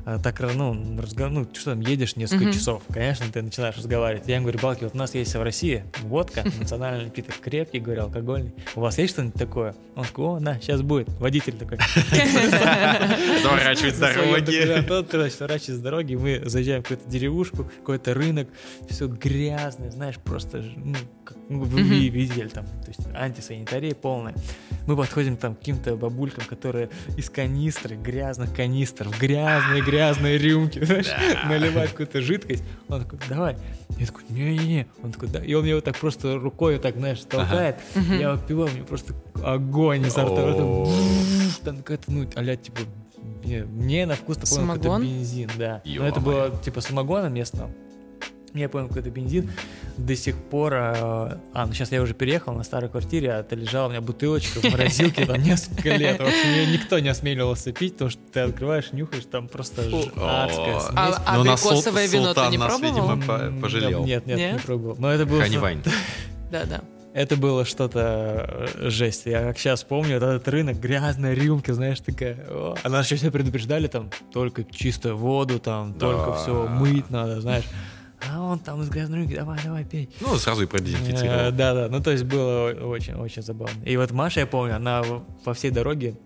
а, так, ну, разговор... ну, что там, едешь несколько mm-hmm. часов, конечно, ты начинаешь разговаривать. Я им говорю, Балки, вот у нас есть в России водка, национальный напиток, крепкий, говорю, алкогольный. У вас есть что-нибудь такое? Он такой, о, да, сейчас будет. Водитель такой. Заворачивает с дороги. Тот, сворачивает с дороги, мы заезжаем в какую-то деревушку, какой-то рынок, все грязное, знаешь, просто, ну, как вы видели там, то есть антисанитария полная. Мы подходим там к каким-то бабулькам, которые из канистры, грязных канистр, в грязные-грязные рюмки, знаешь, наливают какую-то жидкость. Он такой, давай. Я такой, не-не-не. Он такой, да. И он мне вот так просто рукой вот так, знаешь, толкает. Я выпиваю, мне просто огонь изо рта. Там какая-то, ну, а типа, мне на вкус такой какой-то бензин, да. Но это было типа самогона местного. Я понял, какой-то бензин. До сих пор... Э, а, ну сейчас я уже переехал на старой квартире, а это лежала у меня бутылочка в морозилке там несколько лет. В общем, ее никто не осмеливался пить, потому что ты открываешь, нюхаешь, там просто адская смесь. А, а абрикосовое вино ты не пробовал? пожалел. Нет, нет, не пробовал. Но это было... Ханивайн. Да-да. Это было что-то э, жесть. Я как сейчас помню, вот этот рынок, грязная рюмка, знаешь, такая. О. А нас еще все предупреждали, там, только чистую воду, там, да. только все мыть надо, знаешь а он там из грязной руки, давай, давай, пей. Ну, сразу и продезинфицировал. Да, да, ну то есть было очень-очень забавно. И вот Маша, я помню, она по всей дороге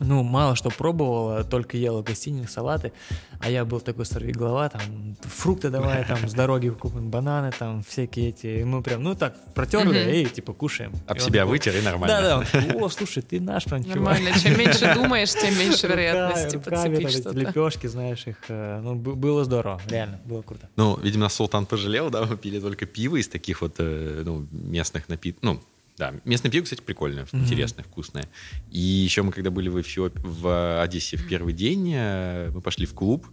ну, мало что пробовала, только ела гостиниц, салаты, а я был такой сорвиголова, там, фрукты давай, там, с дороги купим бананы, там, всякие эти, мы прям, ну, так, протерли, и, типа, кушаем. Об себя вытер, и нормально. Да-да, такой, о, слушай, ты наш прям чувак. Нормально, чем меньше думаешь, тем меньше вероятности подцепить что-то. лепешки, знаешь, их, э, ну, было здорово, реально, было круто. Ну, видимо, Султан пожалел, да, мы пили только пиво из таких вот, э, ну, местных напитков, ну, да, местное пиво, кстати, прикольное, mm-hmm. интересное, вкусное. И еще мы, когда были в, Эфиоп... в Одессе в первый день, э, мы пошли в клуб,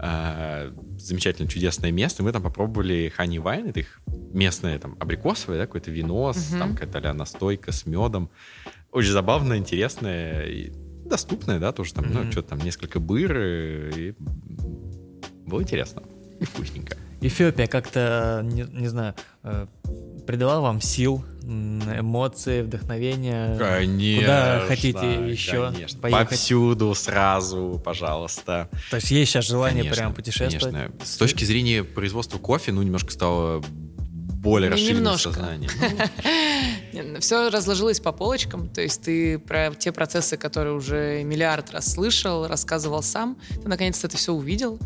э, замечательное, чудесное место. Мы там попробовали хани вайн, это их местное там абрикосовое, да, какое-то вино, угу. там какая-то настойка с медом. Очень забавно, интересное и доступное, да, тоже там, угу. ну, что-то там, несколько быр, и было интересно и вкусненько. Эфиопия как-то, не, не знаю, придала вам сил, эмоции, вдохновения? Конечно. Куда хотите еще конечно. поехать? Повсюду, сразу, пожалуйста. То есть есть сейчас желание конечно, прям путешествовать? Конечно. С точки зрения производства кофе, ну, немножко стало более ну, расширенное сознание. Все разложилось по полочкам, то есть ты про те процессы, которые уже миллиард раз слышал, рассказывал сам, ты наконец-то это все увидел,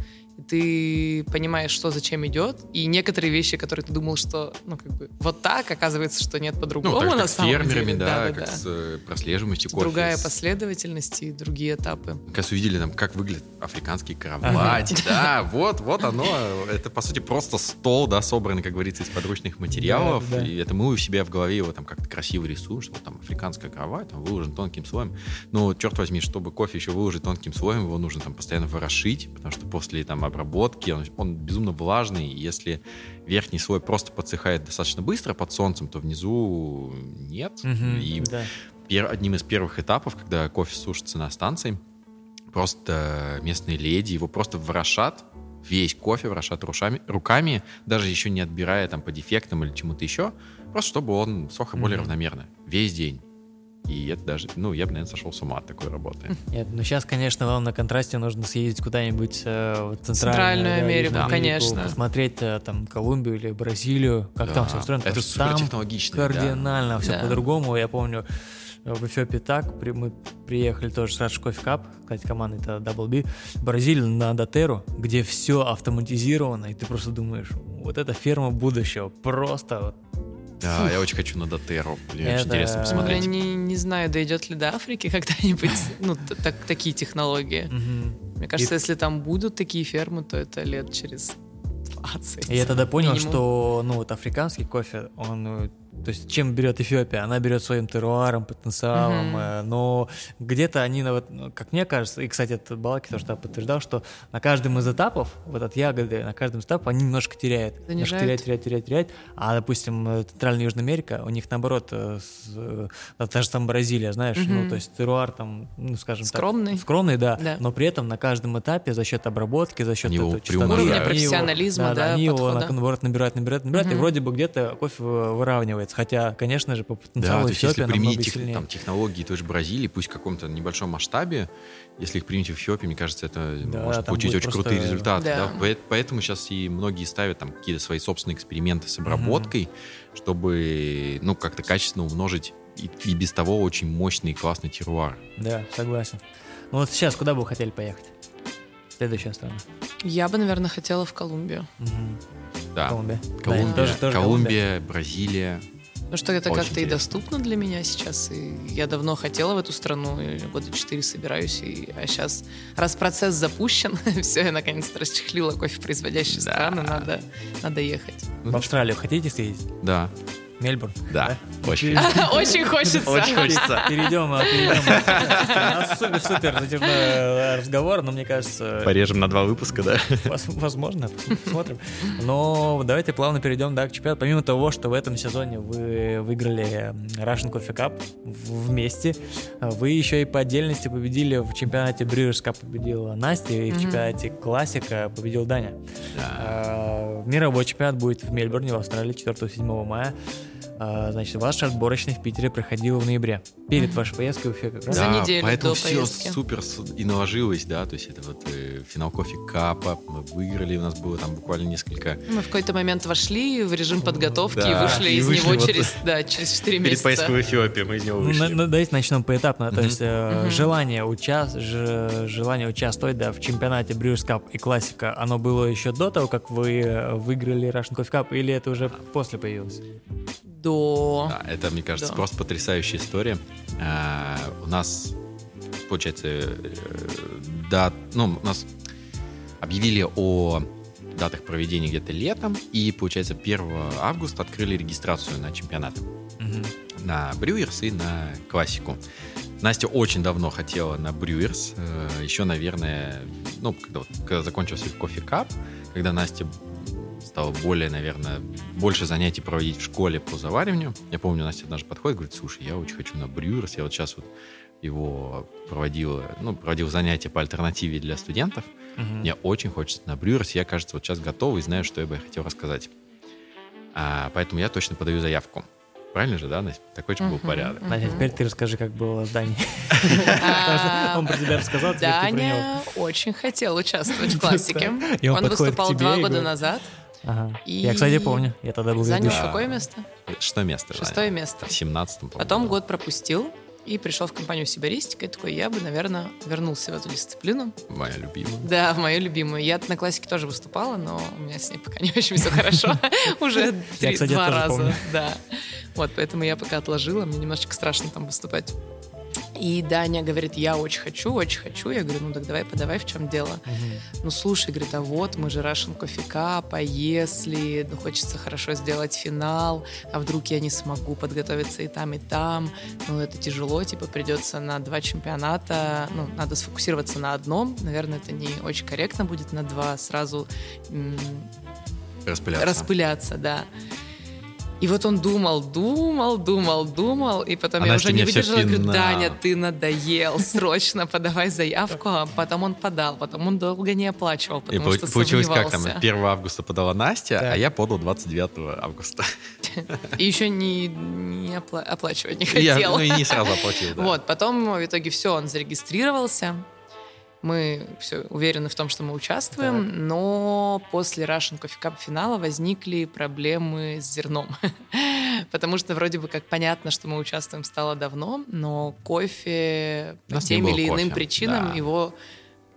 ты понимаешь, что зачем идет, и некоторые вещи, которые ты думал, что, ну, как бы, вот так, оказывается, что нет по-другому ну, так, на самом фермерами, деле. да, да, как да. с э, прослеживаемостью кофе. Другая последовательность и другие этапы. Как увидели, там, как выглядит африканский кровать, да, вот, вот оно, это, по сути, просто стол, да, собранный, как говорится, из подручных материалов, и это мы у себя в голове его там как-то красиво рисуем, что там африканская кровать, там выложен тонким слоем, но, черт возьми, чтобы кофе еще выложить тонким слоем, его нужно там постоянно ворошить, потому что после там обработки, он, он безумно влажный, и если верхний слой просто подсыхает достаточно быстро под солнцем, то внизу нет. Угу, и да. пер, одним из первых этапов, когда кофе сушится на станции, просто местные леди его просто ворошат, весь кофе ворошат рушами, руками, даже еще не отбирая там по дефектам или чему-то еще, просто чтобы он сох и более равномерно. Весь день. И это даже, ну, я бы, наверное, сошел с ума от такой работы. Нет, ну сейчас, конечно, вам на контрасте нужно съездить куда-нибудь э, в Центральную, Центральную Америку, да, конечно. Посмотреть э, там Колумбию или Бразилию, как да. там все устроено. Это супер технологично. Кардинально да. все да. по-другому. Я помню, в Эфиопии так, при, мы приехали тоже с Rush Coffee Cup, кстати, команда это Double B, в Бразилию на Дотеру, где все автоматизировано, и ты просто думаешь, вот это ферма будущего, просто вот да, я очень хочу на Дотеру. Мне очень интересно посмотреть. Я не, не знаю, дойдет ли до Африки когда-нибудь ну, так, такие технологии. Мне кажется, если там будут такие фермы, то это лет через 20. Я тогда понял, что ну вот африканский кофе, он э, то есть чем берет Эфиопия? Она берет своим теруаром, потенциалом, mm-hmm. но где-то они, вот, ну, как мне кажется, и, кстати, этот Балаки тоже подтверждал, что на каждом из этапов, вот от ягоды, на каждом из этапов они немножко теряют. Занижают. Немножко теряют, теряют, теряют, теряют. А, допустим, э, Центральная Южная Америка, у них наоборот, с, та же там Бразилия, знаешь, mm-hmm. ну, то есть теруар там, ну, скажем скромный. так. Скромный. да, да, но при этом на каждом этапе за счет обработки, за счет этого уровня профессионализма, да, они его наоборот набирают, набирают, набирают, mm-hmm. и вроде бы где-то кофе выравнивается. Хотя, конечно, же, по потенциалу да, то есть если применить тех, там, технологии той же Бразилии, пусть в каком-то небольшом масштабе, если их применить в Эфиопии, мне кажется, это да, может получить очень просто... крутые результаты. Да. Да? Поэтому сейчас и многие ставят там какие-то свои собственные эксперименты с обработкой, mm-hmm. чтобы, ну, как-то качественно умножить и, и без того очень мощный и классный теруар. Да, согласен. Ну вот сейчас куда бы вы хотели поехать? Следующая страна. Я бы, наверное, хотела в Колумбию. Угу. Да. Колумбия. Колумбия, да, тоже, тоже Колумбия, Колумбия, Бразилия. Ну что это как-то и доступно для меня сейчас. И я давно хотела в эту страну, и года четыре собираюсь. И, а сейчас, раз процесс запущен, все, я наконец-то расчехлила кофе производящие да. страны, надо, надо ехать. В Австралию хотите съездить? Да. Мельбурн? Да, очень. Очень хочется. Очень хочется. Перейдем, а, перейдем. Супер, супер затяжной разговор, но мне кажется... Порежем на два выпуска, да? Возможно, посмотрим. Но давайте плавно перейдем да, к чемпионату. Помимо того, что в этом сезоне вы выиграли Russian Coffee Cup вместе, вы еще и по отдельности победили в чемпионате Brewers Cup победила Настя, и в чемпионате Классика победил Даня. А, мировой чемпионат будет в Мельбурне, в Австралии 4-7 мая. А, значит, ваш отборочный в Питере проходил в ноябре. Перед вашей поездкой в как раз. За неделю поэтому до все поездки. супер и наложилось, да, то есть это вот э, финал кофе капа, мы выиграли, у нас было там буквально несколько... Мы в какой-то момент вошли в режим подготовки да, и вышли и из вышли него вот через, да, через 4 месяца. Перед поездкой в Эфиопию мы из него вышли. Ну, давайте начнем поэтапно, то есть э, желание, участ... желание участвовать да, в чемпионате Brewers Cup и классика, оно было еще до того, как вы э, выиграли Russian Coffee Cup, или это уже после появилось? До... Да, это, мне кажется, да. просто потрясающая история. А, у нас, получается, э, да, ну, у нас объявили о датах проведения где-то летом, и, получается, 1 августа открыли регистрацию на чемпионат. Угу. На Брюерс и на классику. Настя очень давно хотела на Брюерс. Э, Еще, наверное, ну, когда, когда закончился кофе кап, когда Настя стала более, наверное, больше занятий проводить в школе по завариванию. Я помню, Настя однажды подходит, говорит, слушай, я очень хочу на Брюерс. Я вот сейчас вот его проводил, ну, проводил занятия по альтернативе для студентов. Угу. Мне очень хочется на Брюерс. Я, кажется, вот сейчас готов и знаю, что я бы хотел рассказать. А, поэтому я точно подаю заявку. Правильно же, да, Настя? Такой uh-huh, был порядок. Uh-huh. Настя, теперь ты расскажи, как было здание. Он про тебя рассказал, Даня очень хотел участвовать в классике. Он выступал два года назад. Ага. И я, кстати, помню. Я тогда был Занял какое место? Шестое место. Шестое место. В семнадцатом, Потом год пропустил и пришел в компанию Сибаристика, и такой, я бы, наверное, вернулся в эту дисциплину. Моя любимая. Да, в мою любимую. Я на классике тоже выступала, но у меня с ней пока не очень все хорошо. Уже два раза. Да. Вот, поэтому я пока отложила, мне немножечко страшно там выступать. И Даня говорит, я очень хочу, очень хочу. Я говорю, ну так давай подавай, в чем дело. Угу. Ну слушай, говорит, а вот мы же Russian Coffee Cup, а если ну, хочется хорошо сделать финал, а вдруг я не смогу подготовиться и там, и там, ну это тяжело, типа придется на два чемпионата, ну надо сфокусироваться на одном, наверное, это не очень корректно будет на два сразу распыляться. распыляться, да. И вот он думал, думал, думал, думал, и потом а я уже не выдержала, говорю, Даня, ты надоел, срочно подавай заявку, а потом он подал, потом он долго не оплачивал, потому и что получилось как там, 1 августа подала Настя, да. а я подал 29 августа. И еще не, не опла- оплачивать не хотел. Я, ну и не сразу оплатил, да. Вот, потом в итоге все, он зарегистрировался, мы все уверены в том, что мы участвуем, так. но после Russian Coffee Cup финала возникли проблемы с зерном. Потому что вроде бы как понятно, что мы участвуем стало давно, но кофе по тем или иным кофе. причинам да. его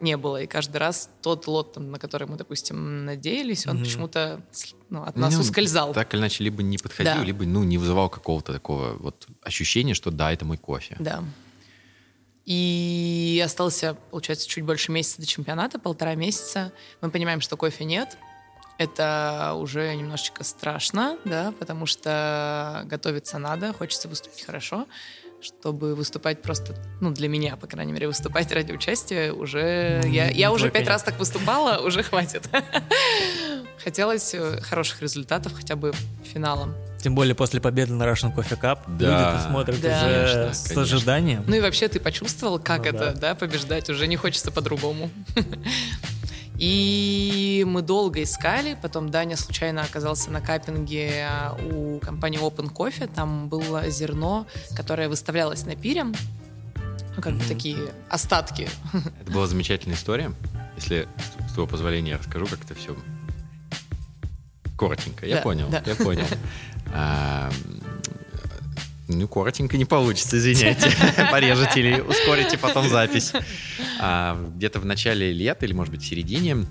не было. И каждый раз тот лот, там, на который мы, допустим, надеялись, он mm-hmm. почему-то ну, от нас ну, ускользал. Так или иначе, либо не подходил, да. либо ну, не вызывал какого-то такого вот ощущения, что да, это мой кофе. Да. И остался, получается, чуть больше месяца до чемпионата, полтора месяца. Мы понимаем, что кофе нет. Это уже немножечко страшно, да, потому что готовиться надо, хочется выступить хорошо чтобы выступать просто, ну, для меня, по крайней мере, выступать ради участия уже... Я, я уже пять раз так выступала, уже хватит. Хотелось э, хороших результатов, хотя бы финалом. Тем более после победы на Russian Coffee Cup да. люди смотрят да. уже конечно, с конечно. ожиданием. Ну и вообще ты почувствовал, как ну, это, да. да, побеждать, уже не хочется по-другому. И мы долго искали, потом Даня случайно оказался на капинге а, у компании Open Coffee, там было зерно, которое выставлялось на пире, ну, как mm-hmm. бы такие остатки. Это была замечательная история. Если с твоего позволения я расскажу, как это все коротенько. Я да, понял, да. я понял. А, ну, коротенько не получится, извиняйте. Порежете или ускорите потом запись. А, где-то в начале лета или, может быть, в середине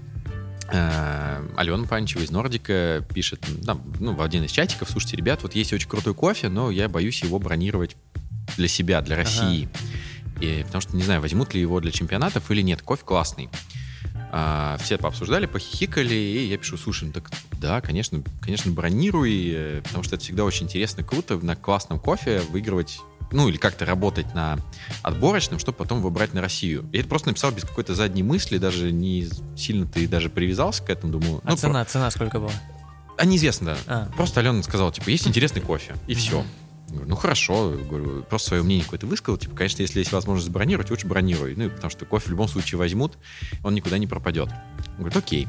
а, Алена Панчева из Нордика пишет там, ну, в один из чатиков, слушайте, ребят, вот есть очень крутой кофе, но я боюсь его бронировать для себя, для России. Ага. И, потому что не знаю, возьмут ли его для чемпионатов или нет. Кофе классный. А, все пообсуждали, похихикали, и я пишу, слушай, ну так да, конечно, конечно, бронируй, э, потому что это всегда очень интересно, круто на классном кофе выигрывать ну, или как-то работать на отборочном, чтобы потом выбрать на Россию. Я это просто написал без какой-то задней мысли, даже не сильно ты даже привязался к этому, думаю. А ну, цена, про... цена сколько была? А неизвестно, да. А. Просто Алена сказала, типа, есть интересный кофе, и все. Ну хорошо, говорю, просто свое мнение какое-то высказал. Типа, конечно, если есть возможность забронировать, лучше бронируй. Ну, потому что кофе в любом случае возьмут, он никуда не пропадет. Он говорит, окей.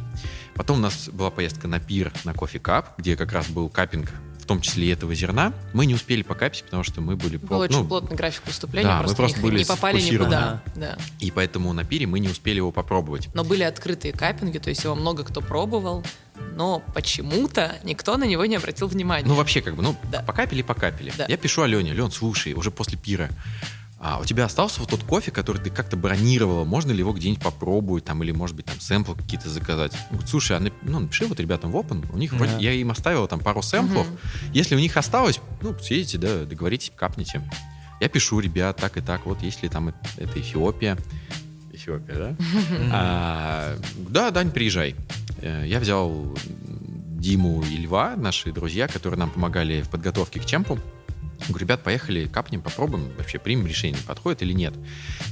Потом у нас была поездка на пир на кофе кап, где как раз был капинг том числе и этого зерна. Мы не успели покапить, потому что мы были... Был очень ну, плотный график выступления, да, просто, мы просто не, были не попали никуда. Да. И поэтому на пире мы не успели его попробовать. Но были открытые капинги, то есть его много кто пробовал но почему-то никто на него не обратил внимания. Ну, вообще, как бы, ну, да. покапили, покапили. Да. Я пишу Алене, Лен, слушай, уже после пира, а у тебя остался вот тот кофе, который ты как-то бронировала, можно ли его где-нибудь попробовать, там, или, может быть, там, сэмплы какие-то заказать? Он говорит, слушай, а ну, напиши вот ребятам в Open, у них yeah. вроде, я им оставил там пару сэмплов, uh-huh. если у них осталось, ну, съедете, да, договоритесь, капните. Я пишу, ребят, так и так, вот, если там это, это Эфиопия, Эфиопия, да? а, да, Дань, приезжай. Э, я взял Диму и Льва, наши друзья, которые нам помогали в подготовке к чемпу. Говорю, ребят, поехали, капнем, попробуем, вообще примем решение, подходит или нет.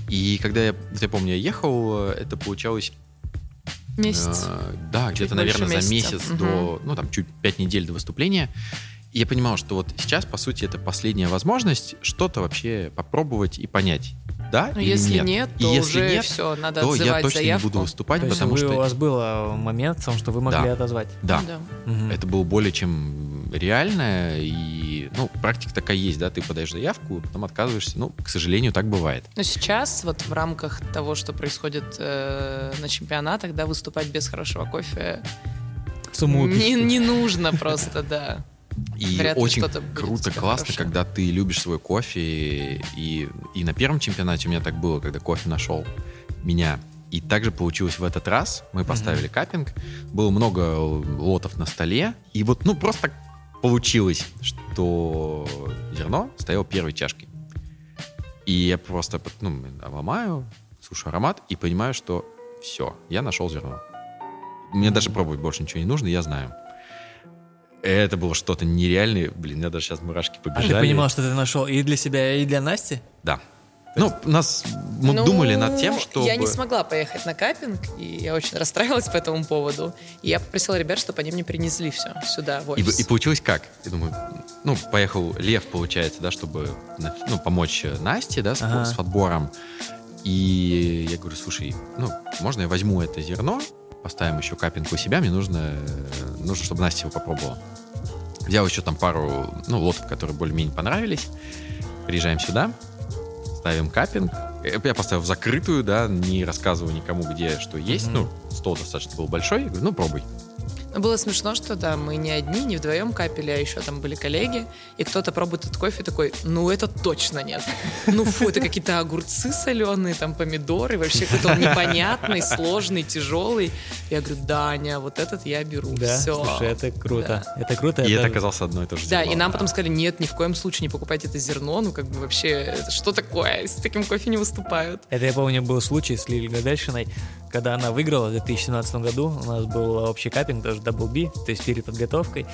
И когда я, я помню, я ехал, это получалось Месяц. Э, да, где-то, наверное, месяца. за месяц угу. до, ну, там, чуть пять недель до выступления. И я понимал, что вот сейчас, по сути, это последняя возможность что-то вообще попробовать и понять. Да Но или если нет? нет, и то если уже нет, все, надо то я точно заявку. не буду выступать, то потому вы, что... у вас был э, момент в том, что вы могли Да. отозвать. Да, Да. Мгм. это было более чем реально, и, ну, практика такая есть, да, ты подаешь заявку, потом отказываешься, ну, к сожалению, так бывает. Но сейчас, вот в рамках того, что происходит э, на чемпионатах, да, выступать без хорошего кофе не, не нужно просто, да. И Вряд ли очень что-то будет у круто, классно, хорошее. когда ты любишь свой кофе. И, и на первом чемпионате у меня так было, когда кофе нашел меня. И также получилось в этот раз. Мы поставили капинг. Было много лотов на столе. И вот, ну, просто получилось, что зерно стояло первой чашкой. И я просто ну, ломаю, слушаю аромат и понимаю, что все, я нашел зерно. Мне даже пробовать больше ничего не нужно, я знаю. Это было что-то нереальное. Блин, меня даже сейчас мурашки А побежали. ты понимал, что ты нашел и для себя, и для Насти? Да. Ну, нас мы Ну, думали над тем, что... Я не смогла поехать на капинг, и я очень расстраивалась по этому поводу. И я попросила ребят, чтобы они мне принесли все сюда, в И, офис. и получилось как? Я думаю, ну, поехал Лев, получается, да, чтобы ну, помочь Насте, да, с, Ага. с подбором. И я говорю, слушай, ну, можно я возьму это зерно, поставим еще капинку у себя, мне нужно, э, нужно, чтобы Настя его попробовала. Взял еще там пару, ну, лотов, которые более-менее понравились. Приезжаем сюда, ставим капинг. Э, Я поставил в закрытую, да, не рассказываю никому, где что есть. Мгм. Ну, стол достаточно был большой. Я говорю, ну, пробуй. Но было смешно, что да, мы не одни, не вдвоем капели, а еще там были коллеги, и кто-то пробует этот кофе такой, ну это точно нет. Ну фу, это какие-то огурцы соленые, там помидоры, вообще какой-то он непонятный, сложный, тяжелый. Я говорю, Даня, вот этот я беру, Да, все. слушай, это круто. Это круто. И это оказалось одно и то же Да, зерно. и нам потом сказали, нет, ни в коем случае не покупайте это зерно, ну как бы вообще, это что такое, с таким кофе не выступают. Это, я помню, был случай с Лилией Гадельшиной, когда она выиграла в 2017 году. У нас был общий капинг, тоже Double B, то есть перед подготовкой.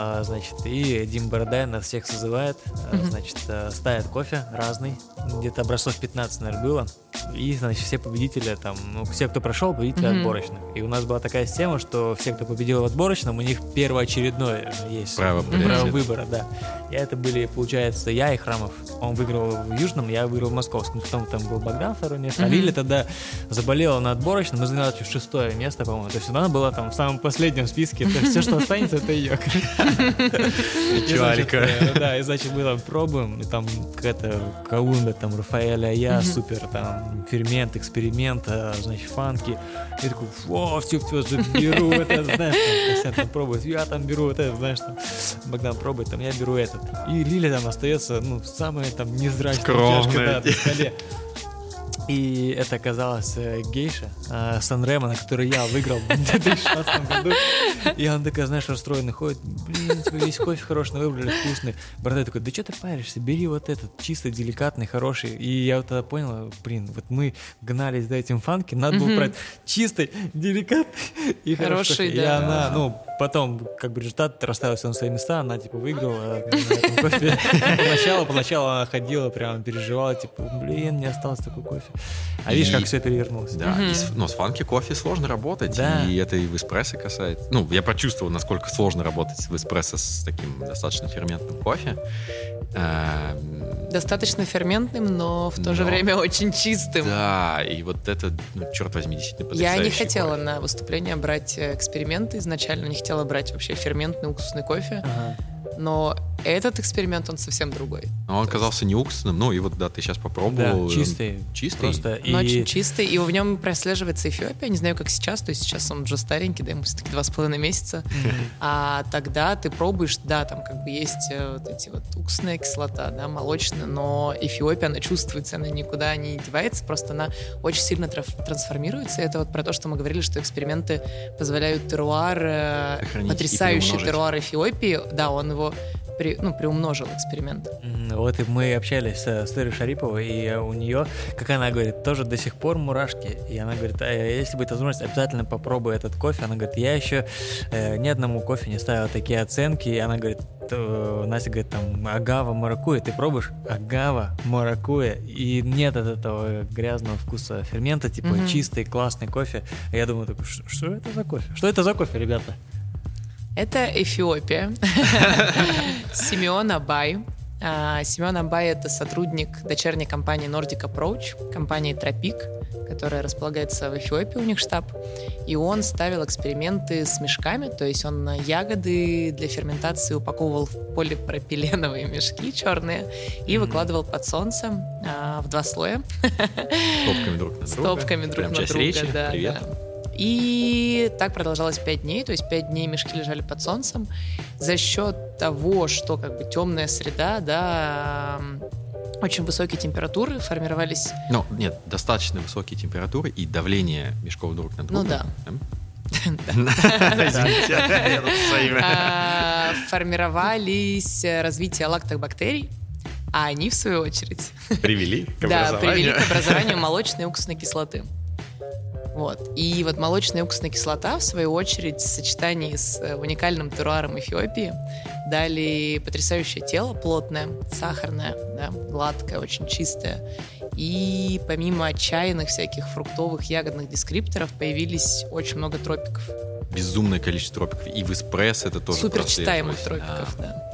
А, значит, и Дим Бородай нас всех созывает, а, значит, а, ставит кофе разный, где-то образцов 15, наверное, было. И, значит, все победители там, ну, все, кто прошел, победители Мгм. отборочных. И у нас была такая система, что все, кто победил в отборочном, у них первоочередное есть Право право выбора, да. И это были, получается, я и Храмов. Он выиграл в Южном, я выиграл в Московском. Потом там был Богдан второе место. А Мгм. Лиля тогда заболела на отборочном, мы заняла шестое место, по-моему. То есть она была там в самом последнем списке. То есть все, что останется, это ее. Печалька. Да, и значит мы там пробуем, и там какая-то Колумбия, там Рафаэля, я, супер, там фермент, эксперимент, а, значит, фанки. Я такой, о, все, все, беру это, знаешь, там, там пробует, я там беру вот это, знаешь, там, Богдан пробует, там, я беру этот. И Лиля там остается, ну, самая там незрачная чашка, да, на столе. И это оказалась э, гейша э, Санремо, на которой я выиграл в 2016 году. И она такая, знаешь, расстроенная ходит. Блин, тебе весь кофе хороший выбрали, вкусный. Бородай такой, да что ты паришься, бери вот этот, чисто деликатный, хороший. И я вот тогда понял, блин, вот мы гнались за этим фанки, надо было брать чистый, деликатный и хороший. И она, ну, потом, как бы результат расставился на свои места, она, типа, выиграла на этом кофе. Поначалу, поначалу она ходила, прям переживала, типа, блин, не осталось такой кофе. А видишь, как все перевернулось. Да, и с, но с фанки кофе сложно работать, Да. и это и в эспрессо касается. Ну, я почувствовал, насколько сложно работать в эспрессо с таким достаточно ферментным кофе. Эм, Достаточно ферментным, но в то же время очень чистым. Да, и вот это, ну, черт возьми, действительно Я не хотела кофе. на выступление брать э, эксперименты изначально, не хотела брать вообще ферментный уксусный кофе, Ага. Но этот эксперимент, он совсем другой. Но он оказался не уксусным, ну и вот, да, ты сейчас Да, попробовал. он чистый. Чистый? Просто. Он и... очень чистый, и в нем прослеживается Эфиопия. Не знаю, как сейчас, то есть сейчас он уже старенький, да, ему все-таки два с половиной месяца. А тогда ты пробуешь, да, там как бы есть э, вот эти вот уксусная кислота, да, молочная, но Эфиопия, она чувствуется, она никуда не девается, просто она очень сильно трансформируется. И это вот про то, что мы говорили, что эксперименты позволяют теруар, э, Сохранить потрясающий теруар Эфиопии, да, он его при- ну, приумножил эксперимент. Вот и мы общались с, с Ирой Шариповой, и э, у нее, как она говорит, тоже до сих пор мурашки. И она говорит, а если будет возможность, обязательно попробуй этот кофе. Она говорит, я еще э, ни одному кофе не ставила такие оценки. И она говорит, Настя говорит, там, агава, маракуя, ты пробуешь агава, маракуя, и нет от этого грязного вкуса фермента, типа mm-hmm. чистый, классный кофе. Я думаю, что это за кофе? Что это за кофе, ребята? Это Эфиопия. Симеон Абай. А, Семен Абай — это сотрудник дочерней компании Nordic Approach, компании Тропик, которая располагается в Эфиопии, у них штаб. И он ставил эксперименты с мешками, то есть он ягоды для ферментации упаковывал в полипропиленовые мешки черные и mm-hmm. выкладывал под солнцем а, в два слоя. Стопками друг на друга. Стопками друг Прям на друга, речи. да. Привет. да. И так продолжалось 5 дней, то есть 5 дней мешки лежали под солнцем. За счет того, что как бы темная среда, да, очень высокие температуры формировались. Ну, нет, достаточно высокие температуры и давление мешков друг на друга. Ну да. А, формировались развитие лактобактерий, а они, в свою очередь... Привели к образованию. Да, привели к образованию молочной уксусной кислоты. Вот. И вот молочная уксусная кислота, в свою очередь, в сочетании с э, уникальным теруаром Эфиопии, дали потрясающее тело, плотное, сахарное, да, гладкое, очень чистое. И помимо чайных всяких фруктовых, ягодных дескрипторов появились очень много тропиков. Безумное количество тропиков. И в эспрессо это тоже Супер читаемых тропиков, да. да.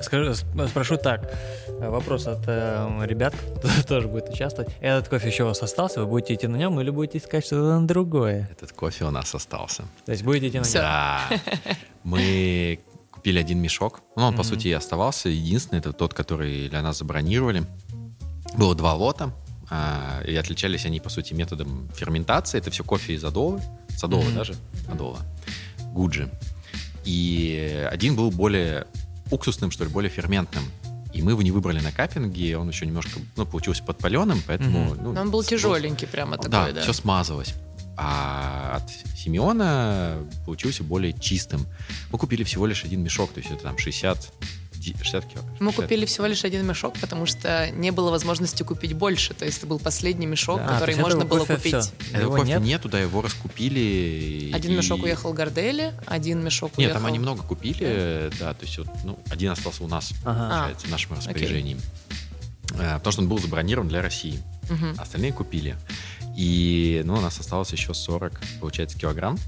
Скажу, спрошу так. Вопрос от э, ребят, кто тоже будет участвовать. Этот кофе еще у вас остался? Вы будете идти на нем или будете искать что-то на другое? Этот кофе у нас остался. То есть будете идти на нем? Да. Мы купили один мешок. Ну, он, mm-hmm. по сути, и оставался. Единственный, это тот, который для нас забронировали. Было два лота. А, и отличались они, по сути, методом ферментации. Это все кофе из Адолы. С Адолы mm-hmm. даже. Адола. Гуджи. И один был более уксусным, что ли, более ферментным. И мы его не выбрали на каппинге, он еще немножко, ну, получился подпаленным, поэтому... Mm-hmm. Ну, Но он был тяжеленький прямо такой, да. Да, все смазалось. А от Симеона получился более чистым. Мы купили всего лишь один мешок, то есть это там 60 60 кило. Мы купили всего лишь один мешок, потому что не было возможности купить больше. То есть это был последний мешок, да, который можно было купить. Все. Этого кофе нет? нету, да, его раскупили. Один и... мешок уехал в Гордели, один мешок Нет, уехал... там они много купили, да, то есть вот, ну, один остался у нас, ага. получается, в нашем распоряжении. Okay. Потому что он был забронирован для России. Угу. Остальные купили. И, ну, у нас осталось еще 40, получается, килограмм.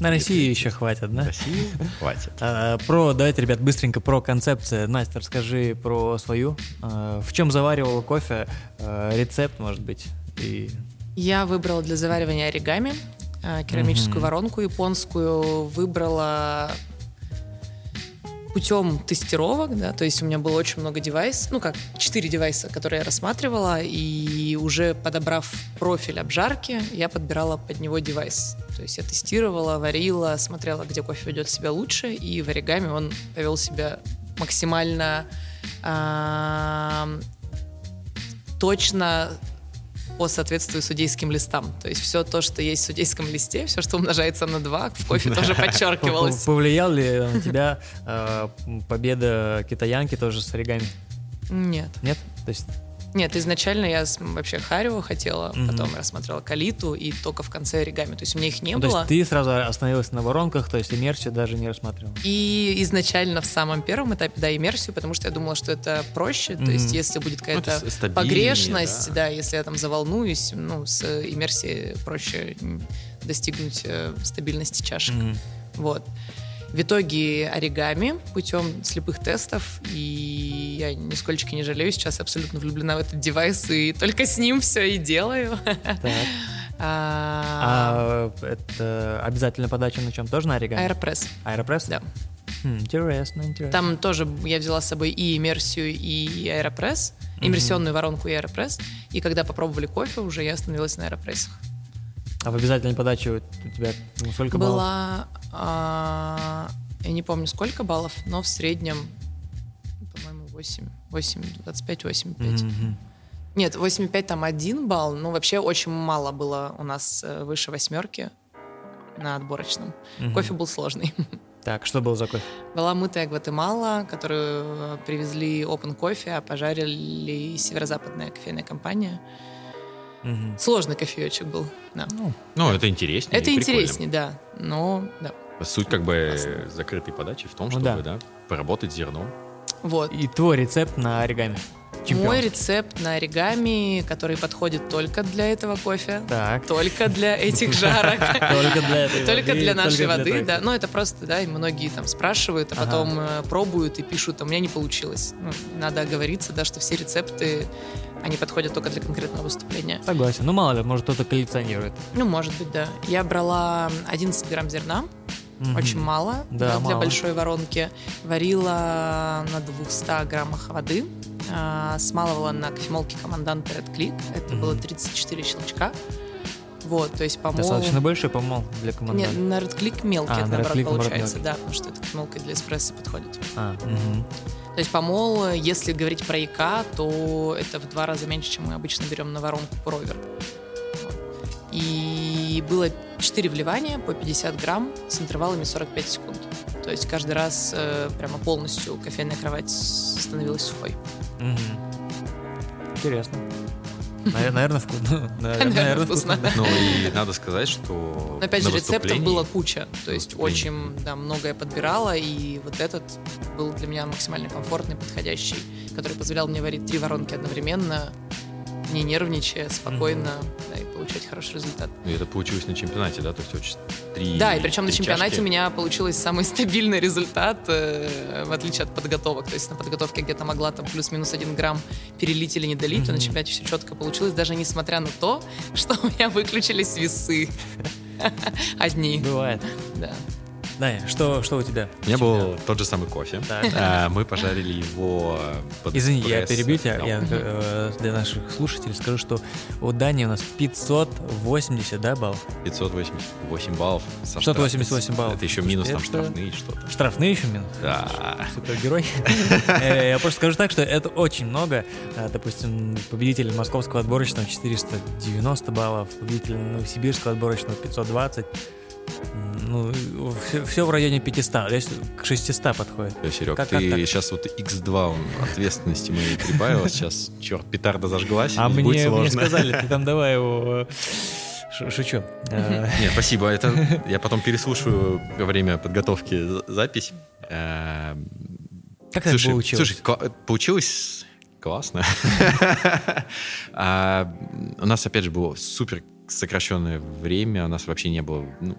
На Россию еще хватит, да? России хватит. А, про, давайте, ребят, быстренько про концепцию. Настя, расскажи про свою. А, в чем заваривала кофе? А, рецепт, может быть? И... Я выбрала для заваривания оригами а, керамическую mm-hmm. воронку японскую. Выбрала путем тестировок, да, то есть у меня было очень много девайсов, ну как, четыре девайса, которые я рассматривала, и уже подобрав профиль обжарки, я подбирала под него девайс. То есть я тестировала, варила, смотрела, где кофе ведет себя лучше, и в оригами он повел себя максимально точно по соответствию судейским листам. То есть все то, что есть в судейском листе, все, что умножается на 2, в кофе тоже подчеркивалось. Повлиял ли на тебя э, победа китаянки тоже с оригами? Нет. Нет? То есть нет, изначально я вообще Харио хотела, mm-hmm. потом я смотрела Калиту и только в конце оригами. То есть у меня их не ну, было. То есть ты сразу остановилась на воронках, то есть иммерсию даже не рассматривала? И изначально в самом первом этапе, да, иммерсию, потому что я думала, что это проще. Mm-hmm. То есть если будет ну, какая-то ну, погрешность, да. да, если я там заволнуюсь, ну, с иммерсией проще достигнуть э, стабильности чашек. Mm-hmm. Вот. В итоге оригами путем слепых тестов, и я нисколько не жалею, сейчас абсолютно влюблена в этот девайс, и только с ним все и делаю. А, а это обязательно подача на чем? Тоже на оригами? Аэропресс. Аэропресс? Да. Хм, интересно, интересно. Там тоже я взяла с собой и иммерсию, и аэропресс, иммерсионную воронку и аэропресс. И когда попробовали кофе, уже я остановилась на аэропрессах. А в обязательной подаче у тебя ну, сколько баллов? Была, а, я не помню сколько баллов, но в среднем, по-моему, 8, 8, 25, 85. Mm-hmm. Нет, 85 там один балл, но вообще очень мало было у нас э, выше восьмерки на отборочном. Mm-hmm. Кофе был сложный. Так, что было за кофе? Была мытая Гватемала, которую э, привезли Open Coffee, а пожарили северо-западная кофейная компания. Угу. Сложный кофеечек был. Да. Ну, ну, это интереснее. Это интереснее, да. Но, да. Суть как бы закрытой подачи в том, Ну чтобы да. да, поработать зерном. Вот. И твой рецепт на оригами. Чемпион. Мой рецепт на оригами, который подходит только для этого кофе, Так. только для этих жарок. Только для этой Только для нашей воды, да. Ну, это просто, да, и многие там спрашивают, а потом э, пробуют и пишут, а у меня не получилось. Ну, надо оговориться, да, что все рецепты, они подходят только для конкретного выступления. Согласен. Ну, мало ли, может, кто-то коллекционирует. Ну, может быть, да. Я брала 11 грамм зерна, Мгм. очень мало Да, для мало. большой воронки. Варила на 200 граммах воды, а, смалывала на кофемолке команданта Red Click. Это Мгм. было 34 щелчка. Вот, то есть помол... Достаточно большой помол для Нет, команданта. на Red Click мелкий, А, это наоборот Click, получается, мелкий. да, потому что это кофемолка для эспрессо подходит. А, мгм. То есть помол, если говорить про ЯК, то это в два раза меньше, чем мы обычно берем на воронку провер. И было 4 вливания по 50 грамм с интервалами 45 секунд. То есть каждый раз э, прямо полностью кофейная кровать становилась сухой. Мгм. Интересно. Наверное, вкусно. Наверное, вкусно. Ну и надо сказать, что Но опять на же, рецептов было куча. То есть очень да, многое подбирала, и вот этот был для меня максимально комфортный, подходящий, который позволял мне варить три воронки одновременно, не нервничая, спокойно, и получать хороший результат. И это получилось на чемпионате, да? То есть очень три Да, и причем на чемпионате чашки. у меня получилось самый стабильный результат, э, в отличие от подготовок. То есть на подготовке где-то могла там плюс-минус один грамм перелить или не долить, то на чемпионате все четко получилось, даже несмотря на то, что у меня выключились весы. Одни, Бывает. да. Даня, что, что у тебя? У меня был тот же самый кофе. А, Мы пожарили его под Извини, я перебью тебя. Да. Я э, для наших слушателей скажу, что у Дани у нас 580, да, баллов? 588 баллов. со 588 штраф- баллов. Это еще минус там Это- штрафные что-то. Штрафные еще минус? Да. Супергерой. Э, Я просто скажу так, что это очень много. Допустим, победитель московского отборочного 490 баллов, победитель новосибирского отборочного 520. Ну, все, в районе 500, здесь к 600 подходит. Серег, Как- как ты так? сейчас вот x2 он, ответственности моей прибавила. Сейчас, черт, петарда зажглась. А и будет мне, мне сложно. сказали, ты там давай его... э, Шучу. Э, Нет, спасибо. Это я потом переслушаю во время подготовки за- запись. Э, Как это получилось? слушай, получилось классно. А, У нас, опять же, было супер сокращенное время, у нас вообще не было... Ну,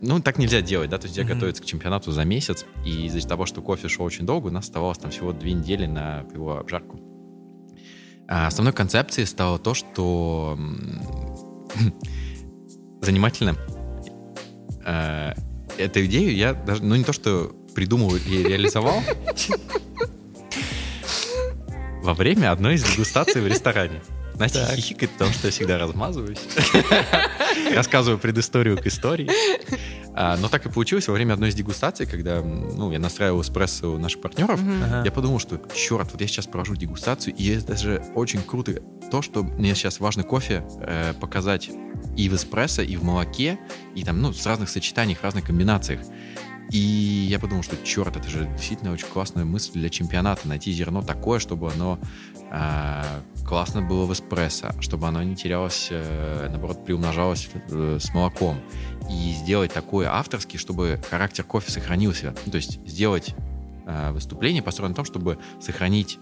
ну, так нельзя делать, да, то есть я Мгм. готовиться к чемпионату за месяц, и из-за того, что кофе шел очень долго, у нас оставалось там всего две недели на его обжарку. А основной концепцией стало то, что занимательно э, эту идею я даже, ну не то, что придумал и реализовал, во время одной из дегустаций в ресторане. Настя Так. хихикает, потому что я всегда размазываюсь. Рассказываю предысторию к истории. А, но так и получилось во время одной из дегустаций, когда ну, я настраивал эспрессо у наших партнеров. Ага. я подумал, что черт, вот я сейчас провожу дегустацию, и это даже очень круто то, что мне сейчас важно кофе э, показать и в эспрессо, и в молоке, и там, ну, в разных сочетаниях, разных комбинациях. И я подумал, что черт, это же действительно очень классная мысль для чемпионата, найти зерно такое, чтобы оно классно было в эспрессо, чтобы оно не терялось, э, наоборот, приумножалось э, с молоком. И сделать такое авторский, чтобы характер кофе сохранился. Ну, то есть сделать э, выступление построено на том, чтобы сохранить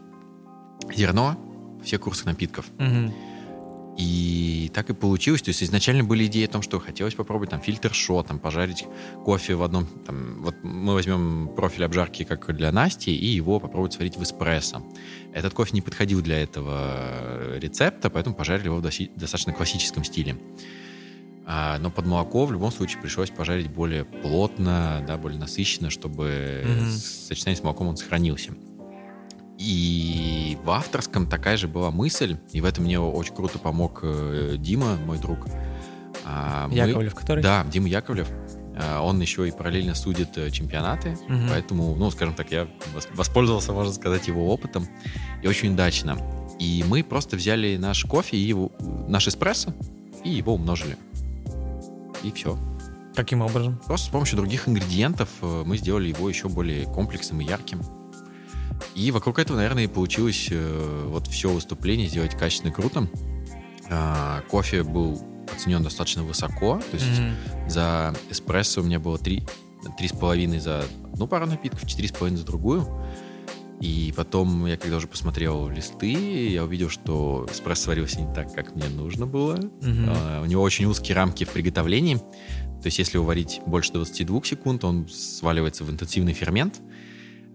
зерно в всех курсах напитков. Мгм. И так и получилось. То есть изначально были идеи о том, что хотелось попробовать там фильтр-шот, там пожарить кофе в одном... Там, вот мы возьмем профиль обжарки, как для Насти, и его попробовать сварить в эспрессо. Этот кофе не подходил для этого рецепта, поэтому пожарили его в достаточно классическом стиле. А, но под молоко в любом случае пришлось пожарить более плотно, да, более насыщенно, чтобы с- сочетание с молоком он сохранился. И в авторском такая же была мысль, и в этом мне очень круто помог э, Дима, мой друг. А, мы- Яковлев, который? Да, Дима Яковлев. А, Он еще и параллельно судит э, чемпионаты, Мгм. поэтому, ну, скажем так, я вос- воспользовался, можно сказать, его опытом, и очень удачно. И мы просто взяли наш кофе, и его, наш эспрессо, и его умножили. И все. Каким образом? Просто с помощью других ингредиентов э, мы сделали его еще более комплексным и ярким. И вокруг этого, наверное, и получилось э, вот все выступление сделать качественно и круто. А, кофе был оценен достаточно высоко, то есть Мгм. за эспрессо у меня было три, 3,5 за одну пару напитков, 4,5 за другую. И потом, я когда уже посмотрел листы, я увидел, что эспрессо сварился не так, как мне нужно было. Mm-hmm. Uh, у него очень узкие рамки в приготовлении. То есть, если уварить больше 22 секунд, он сваливается в интенсивный фермент.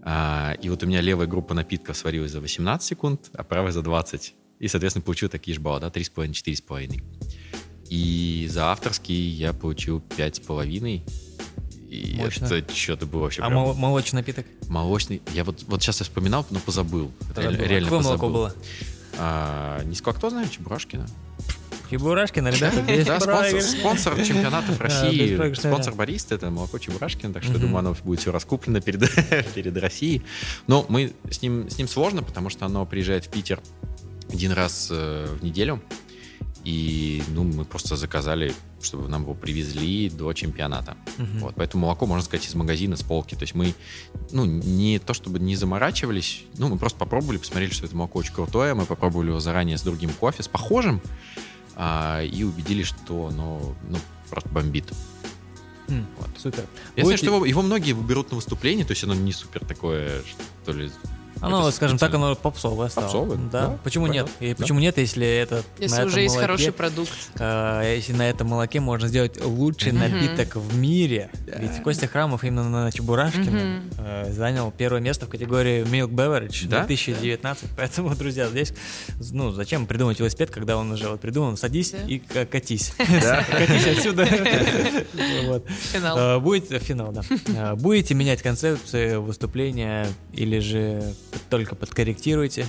Uh, и вот у меня левая группа напитков сварилась за 18 секунд, а правая за 20. И, соответственно, получил такие же баллы, да, 3,5-4,5. И за авторский я получил 5,5. И Мощно. это что-то было вообще. А прям... молочный напиток? Молочный. Я вот, вот сейчас я вспоминал, но позабыл. Это реально, реально Какое позабыл. молоко было? А, низколактозное, Чебурашкина. Чебурашкина, ребята, да, спонсор, спонсор чемпионатов России, спонсор Бориста, это молоко Чебурашкина, так что, я думаю, оно будет все раскуплено перед, перед Россией. Но мы с ним, с ним сложно, потому что оно приезжает в Питер один раз э, в неделю, и ну, мы просто заказали, чтобы нам его привезли до чемпионата. Угу. Вот, поэтому молоко, можно сказать, из магазина, с полки. То есть мы, ну, не то чтобы не заморачивались, ну, мы просто попробовали, посмотрели, что это молоко очень крутое. Мы попробовали его заранее с другим кофе, с похожим, а, и убедились, что оно ну, просто бомбит. Mm, вот. Супер. Я Будет... знаю, что его, его многие берут на выступление, то есть оно не супер такое, что ли, оно, это скажем так, оно попсовое стало. Попсовое? Да. да. Почему понятно. нет? И да. почему нет, если это Если уже есть молоке, хороший продукт. Э, если на этом молоке можно сделать лучший mm-hmm. напиток в мире. Yeah. Ведь Костя Храмов именно на Чебурашкине mm-hmm. э, занял первое место в категории Milk Beverage да? 2019. Да. Поэтому, друзья, здесь, ну, зачем придумать велосипед, когда он уже вот придуман? Садись да. и катись. Катись отсюда. Финал. Э, будет финал, да. Э, будете менять концепцию выступления или же только подкорректируйте.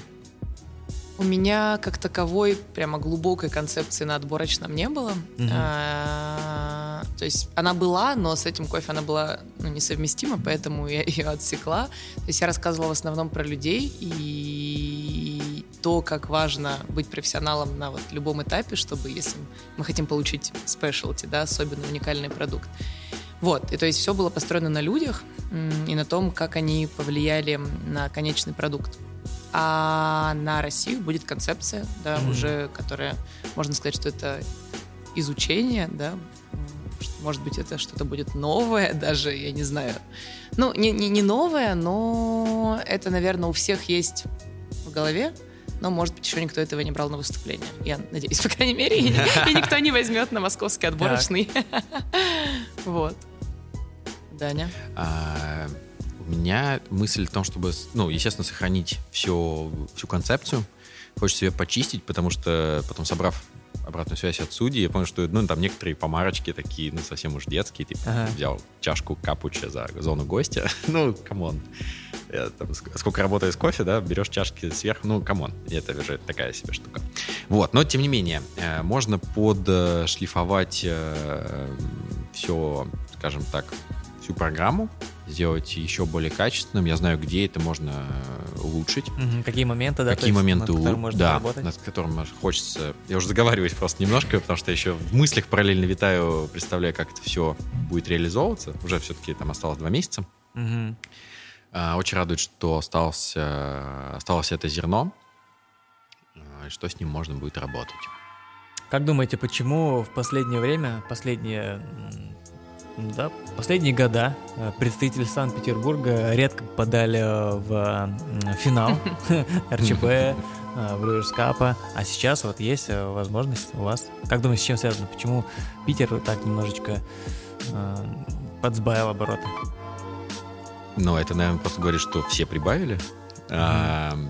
У меня как таковой прямо глубокой концепции на отборочном не было. Угу. А, то есть она была, но с этим кофе она была ну, несовместима, поэтому я ее отсекла. То есть я рассказывала в основном про людей и то, как важно быть профессионалом на вот любом этапе, чтобы если мы хотим получить спешлти, да, особенно уникальный продукт. Вот, и то есть все было построено на людях и на том, как они повлияли на конечный продукт. А на Россию будет концепция, да, mm-hmm. уже, которая, можно сказать, что это изучение, да, может быть, это что-то будет новое даже, я не знаю. Ну, не, не, не новое, но это, наверное, у всех есть в голове, но, может быть, еще никто этого не брал на выступление. Я надеюсь, по крайней мере, и, и никто не возьмет на московский отборочный. Вот. Даня? А, у меня мысль в том, чтобы, ну, естественно, сохранить все, всю концепцию. Хочется ее почистить, потому что потом, собрав обратную связь от судей, я понял, что ну, там некоторые помарочки такие, ну, совсем уж детские, типа, ага. взял чашку капуча за зону гостя, ну, come on. Я, там, сколько работаю с кофе, да, берешь чашки сверху, ну, come on, это уже такая себе штука. Вот, но, тем не менее, э, можно подшлифовать э, все, скажем так, всю программу, сделать еще более качественным. Я знаю, где это можно э, улучшить. Угу, какие моменты, да? Какие моменты, над которым да, работать? над которым хочется... Я уже заговариваюсь просто немножко, потому что еще в мыслях параллельно витаю, представляю, как это все будет реализовываться. Уже все-таки там осталось два месяца. Угу. Очень радует, что остался, осталось это зерно, а, и что с ним можно будет работать. Как думаете, почему в последнее время, последние да, последние года э, представители Санкт-Петербурга редко попадали э, в финал РЧП, э, в Brewers Cup, а сейчас вот есть возможность у вас. Как думаете, с чем связано? Почему Питер так немножечко подсбавил обороты? Ну, это, наверное, просто говорит, что все прибавили. Mm-hmm.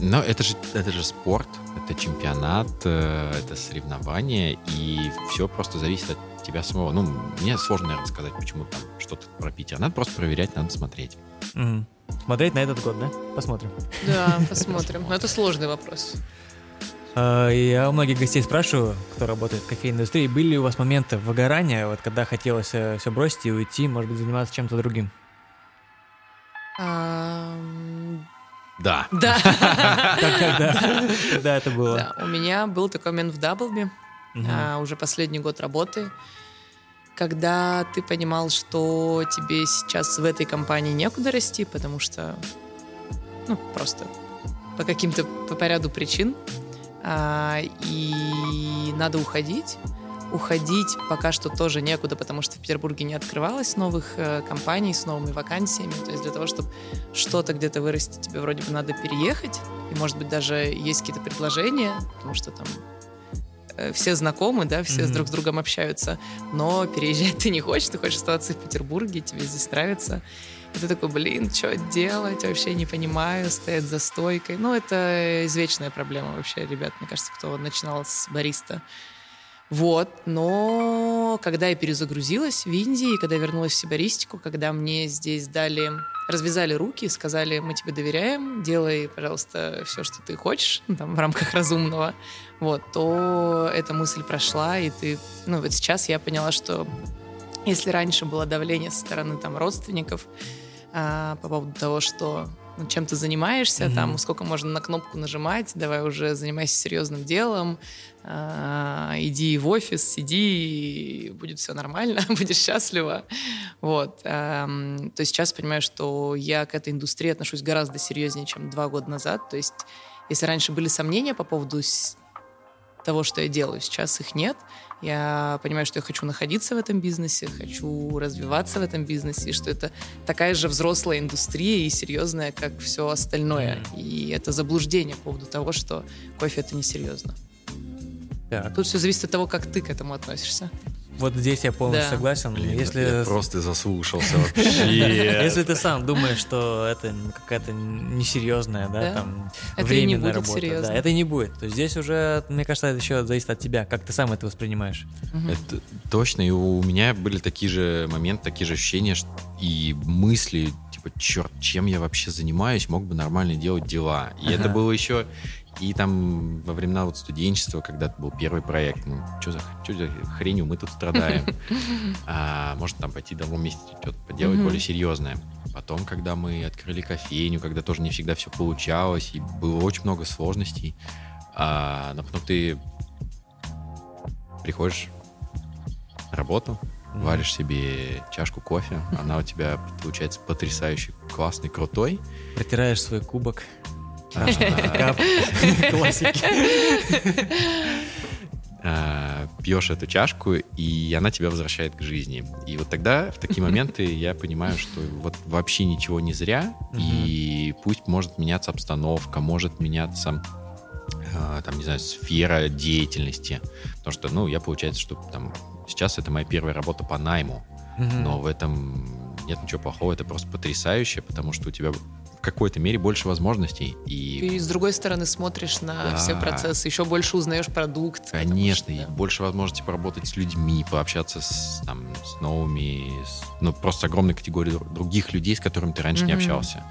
Но это же, это же спорт, это чемпионат, это соревнование, и все просто зависит от тебя самого. Ну, мне сложно, наверное, сказать, почему там что-то про Питер. Надо просто проверять, надо смотреть. Угу. Смотреть на этот год, да? Посмотрим. Да, посмотрим. Но это сложный вопрос. А, я у многих гостей спрашиваю, кто работает в кофейной индустрии, были ли у вас моменты выгорания, вот когда хотелось э, все бросить и уйти, может быть, заниматься чем-то другим? Да. Да. Да, это было. У меня был такой момент в Даблби уже последний год работы, когда ты понимал, что тебе сейчас в этой компании некуда расти, потому что, ну, просто по каким-то, по, по ряду причин, а, и надо уходить, уходить пока что тоже некуда, потому что в Петербурге не открывалось новых э, компаний с новыми вакансиями. То есть для того, чтобы что-то где-то вырасти, тебе вроде бы надо переехать. И, может быть, даже есть какие-то предложения, потому что там э, все знакомы, да, все mm-hmm. друг с другом общаются, но переезжать ты не хочешь, ты хочешь оставаться в Петербурге, тебе здесь нравится. И ты такой, блин, что делать, вообще не понимаю, стоять за стойкой. Ну, это извечная проблема вообще, ребят, мне кажется, кто начинал с бариста. Вот, но когда я перезагрузилась в Индии, когда я вернулась в сибаристику, когда мне здесь дали, развязали руки, сказали, мы тебе доверяем, делай, пожалуйста, все, что ты хочешь, ну, там, в рамках разумного, вот, то эта мысль прошла, и ты, ну, вот сейчас я поняла, что если раньше было давление со стороны там родственников а, по поводу того, что ну, чем ты занимаешься, mm-hmm. там, сколько можно на кнопку нажимать, давай уже занимайся серьезным делом, иди в офис, сиди, будет все нормально, будешь счастлива. Вот. Э, то есть сейчас понимаю, что я к этой индустрии отношусь гораздо серьезнее, чем два года назад. То есть если раньше были сомнения по поводу того, что я делаю, сейчас их нет. Я понимаю, что я хочу находиться в этом бизнесе, хочу развиваться в этом бизнесе, и что это такая же взрослая индустрия и серьезная, как все остальное. И это заблуждение по поводу того, что кофе это несерьезно. Так. Тут все зависит от того, как ты к этому относишься. Вот здесь я полностью да. согласен. Блин, если я просто заслушался вообще. Если ты сам думаешь, что это какая-то несерьезная, да, там временная работа, да, это не будет. То есть здесь уже, мне кажется, это еще зависит от тебя, как ты сам это воспринимаешь. Это точно. И у меня были такие же моменты, такие же ощущения и мысли, типа, черт, чем я вообще занимаюсь, мог бы нормально делать дела. И это было еще и там во времена вот студенчества, когда это был первый проект, ну, что за, что за хренью мы тут страдаем. А, может, там пойти в другом месте что-то поделать более серьезное. Потом, когда мы открыли кофейню, когда тоже не всегда все получалось, и было очень много сложностей, а, но потом ты приходишь на работу, варишь себе чашку кофе, она у тебя получается потрясающе классный, крутой. Протираешь свой кубок. Классики. А, Пьешь эту чашку, и она тебя возвращает к жизни. И вот тогда, в такие моменты, я понимаю, что вот вообще ничего не зря, и пусть может меняться обстановка, может меняться а, там, не знаю, сфера деятельности. Потому что, ну, я, получается, что там сейчас это моя первая работа по найму, но в этом нет ничего плохого, это просто потрясающе, потому что у тебя какой-то мере больше возможностей. И Ты с другой стороны смотришь на да. все процессы, еще больше узнаешь продукт. Конечно, что, да. и больше возможности поработать с людьми, пообщаться с, там, с новыми, с, ну, просто огромной категорией других людей, с которыми ты раньше mm-hmm. не общался.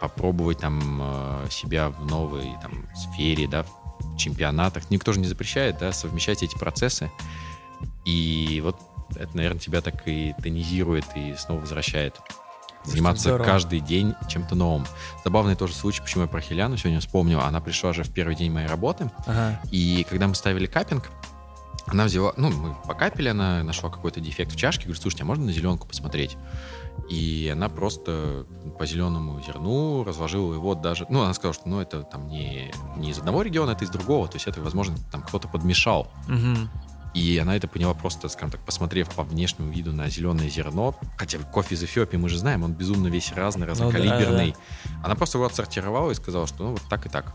Попробовать там э, себя в новой там, сфере, да, в чемпионатах. Никто же не запрещает, да, совмещать эти процессы. И вот это, наверное, тебя так и тонизирует и снова возвращает заниматься каждый день чем-то новым. Забавный тоже случай, почему я про Хеляну сегодня вспомнил. Она пришла же в первый день моей работы, ага. и когда мы ставили капинг, она взяла, ну, мы покапили, она нашла какой-то дефект в чашке, говорит, слушайте, а можно на зеленку посмотреть? И она просто по зеленому зерну разложила его даже... Ну, она сказала, что ну, это там не, не из одного региона, это из другого. То есть это, возможно, там кто-то подмешал. Угу. И она это поняла просто, скажем так, посмотрев по внешнему виду на зеленое зерно. Хотя кофе из Эфиопии мы же знаем, он безумно весь разный, разнокалиберный. Ну, да, да. Она просто его отсортировала и сказала, что ну вот так и так.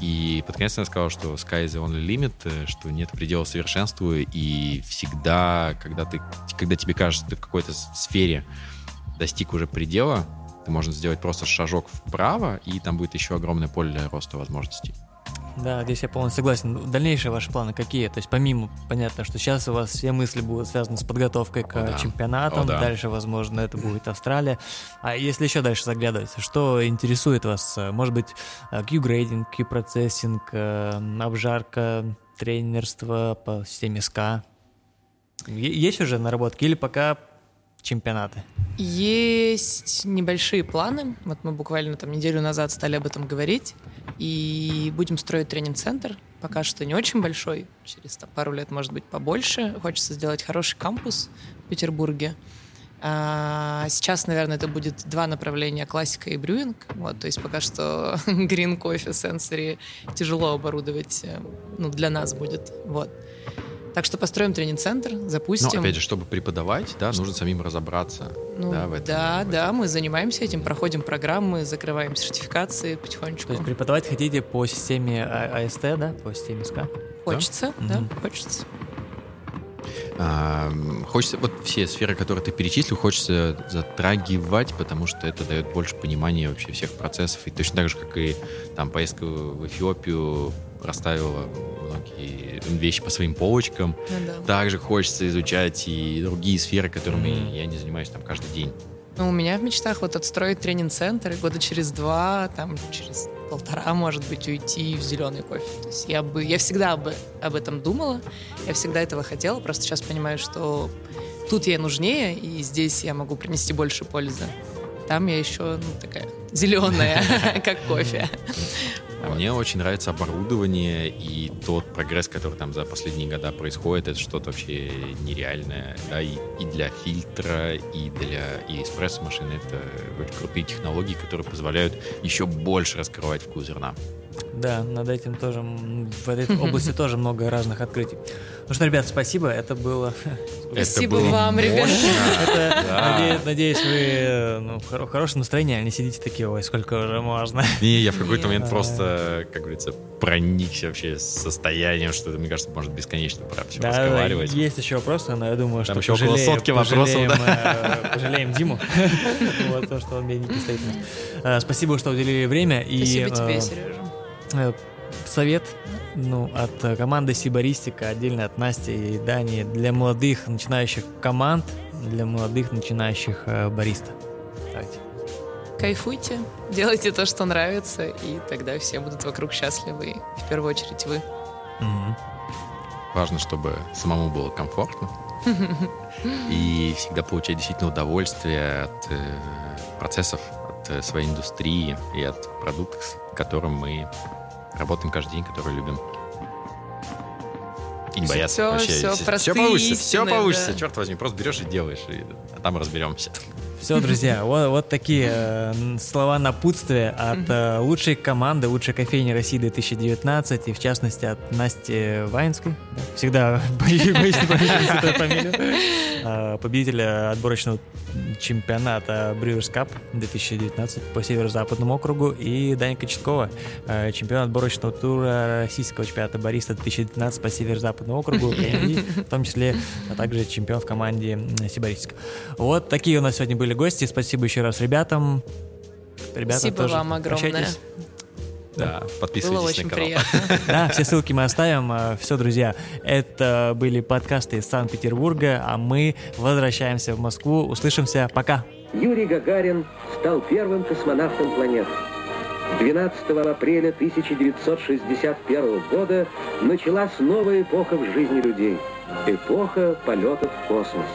И под конец она сказала, что sky is the only limit, э, что нет предела совершенству, и всегда, когда, ты, когда тебе кажется, ты в какой-то сфере достиг уже предела, ты можешь сделать просто шажок вправо, и там будет еще огромное поле для роста возможностей. Да, здесь я полностью согласен. Дальнейшие ваши планы какие? То есть помимо, понятно, что сейчас у вас все мысли будут связаны с подготовкой к О, да. чемпионатам, О, да. дальше, возможно, это будет Австралия. А если еще дальше заглядывать, что интересует вас? Может быть, Q-грейдинг, Q-процессинг, э, обжарка, тренерство по системе СКА? Есть уже наработки или пока чемпионаты? Есть небольшие планы. Вот мы буквально там неделю назад стали об этом говорить. И будем строить тренинг-центр. Пока что не очень большой. Через там, пару лет, может быть, побольше. Хочется сделать хороший кампус в Петербурге. А, сейчас, наверное, это будет два направления классика и брюинг. Вот, то есть пока что green coffee сенсори тяжело оборудовать, э, ну, для нас будет. Вот. Так что построим тренинг-центр, запустим. Но опять же, чтобы преподавать, да, нужно самим разобраться. Ну, да, в этом, да, да, мы занимаемся этим, проходим программы, закрываем сертификации потихонечку. То есть преподавать хотите по системе а- АСТ, да, по системе СК? Хочется, да, Мгм. хочется. А, хочется, вот все сферы, которые ты перечислил, хочется затрагивать, потому что это дает больше понимания вообще всех процессов. И точно так же, как и там поездка в Эфиопию расставила многие вещи по своим полочкам, Ну да. также хочется изучать и другие сферы, которыми Мгм. я не занимаюсь там каждый день. Ну, у меня в мечтах вот отстроить тренинг-центр и года через два, там, через полтора, может быть, уйти в зеленый кофе. То есть я бы, я всегда бы об этом думала, я всегда этого хотела, просто сейчас понимаю, что тут я нужнее, и здесь я могу принести больше пользы. Там я еще, ну, такая зеленая, как кофе. А Мне очень нравится оборудование и тот прогресс, который там за последние года происходит. Это что-то вообще нереальное. Да, и, и для фильтра, и для и эспрессо-машины. Это очень крутые технологии, которые позволяют еще больше раскрывать вкус зерна. Да, над этим тоже, в этой области тоже много разных открытий. Ну что, ребят, спасибо, это было... Спасибо Это было вам, ребят. мощно. Это, Да. наде- надеюсь, вы э, ну, в хоро- в хорошем настроении, а не сидите такие, ой, сколько уже можно. Не, я в какой-то момент просто, как говорится, проникся вообще состоянием, что, мне кажется, может бесконечно про все Да, разговаривать. есть еще вопросы, но я думаю, Там что еще около сотки вопросов, пожалеем, э, Пожалеем Диму. Вот то, что он бедненький стоит. Э, Спасибо, что уделили время. и, Спасибо э, тебе, Сережа. Э, совет ну, от э, команды Сибаристика, отдельно от Насти и Дани, для молодых начинающих команд, для молодых начинающих э, бариста. Давайте. Кайфуйте, делайте то, что нравится, и тогда все будут вокруг счастливы, в первую очередь вы. Мгм. Важно, чтобы самому было комфортно. И всегда получать действительно удовольствие от э, процессов, от э, своей индустрии и от продуктов, с которым мы работаем каждый день, которые любим. И не бояться всё- вообще. Всё простые получится, все истины, получится. да. Черт возьми, просто берешь и делаешь, и, а там разберемся. Все, друзья, вот, вот такие э, слова напутствия от э, лучшей команды, лучшей кофейни России 2019, и в частности от Насти Ваинской. Да, Всегда боюсь эту фамилию. Э, Победителя отборочного чемпионата Brewers Cup 2019 по северо-западному округу и Даня Кочеткова, э, чемпион отборочного тура российского чемпионата Бариста 2019 по северо-западному округу, и в том числе а также чемпион в команде м, Сибаристика. Вот такие у нас сегодня были гости. Спасибо еще раз ребятам. Ребята Спасибо тоже вам огромное. прощайтесь. Да, Было подписывайтесь очень на канал. приятно. Да, все ссылки мы оставим. Все, друзья, это были подкасты из Санкт-Петербурга, а мы возвращаемся в Москву. Услышимся. Пока. Юрий Гагарин стал первым космонавтом планеты. 12 апреля 1961 года началась новая эпоха в жизни людей. Эпоха полетов в космос.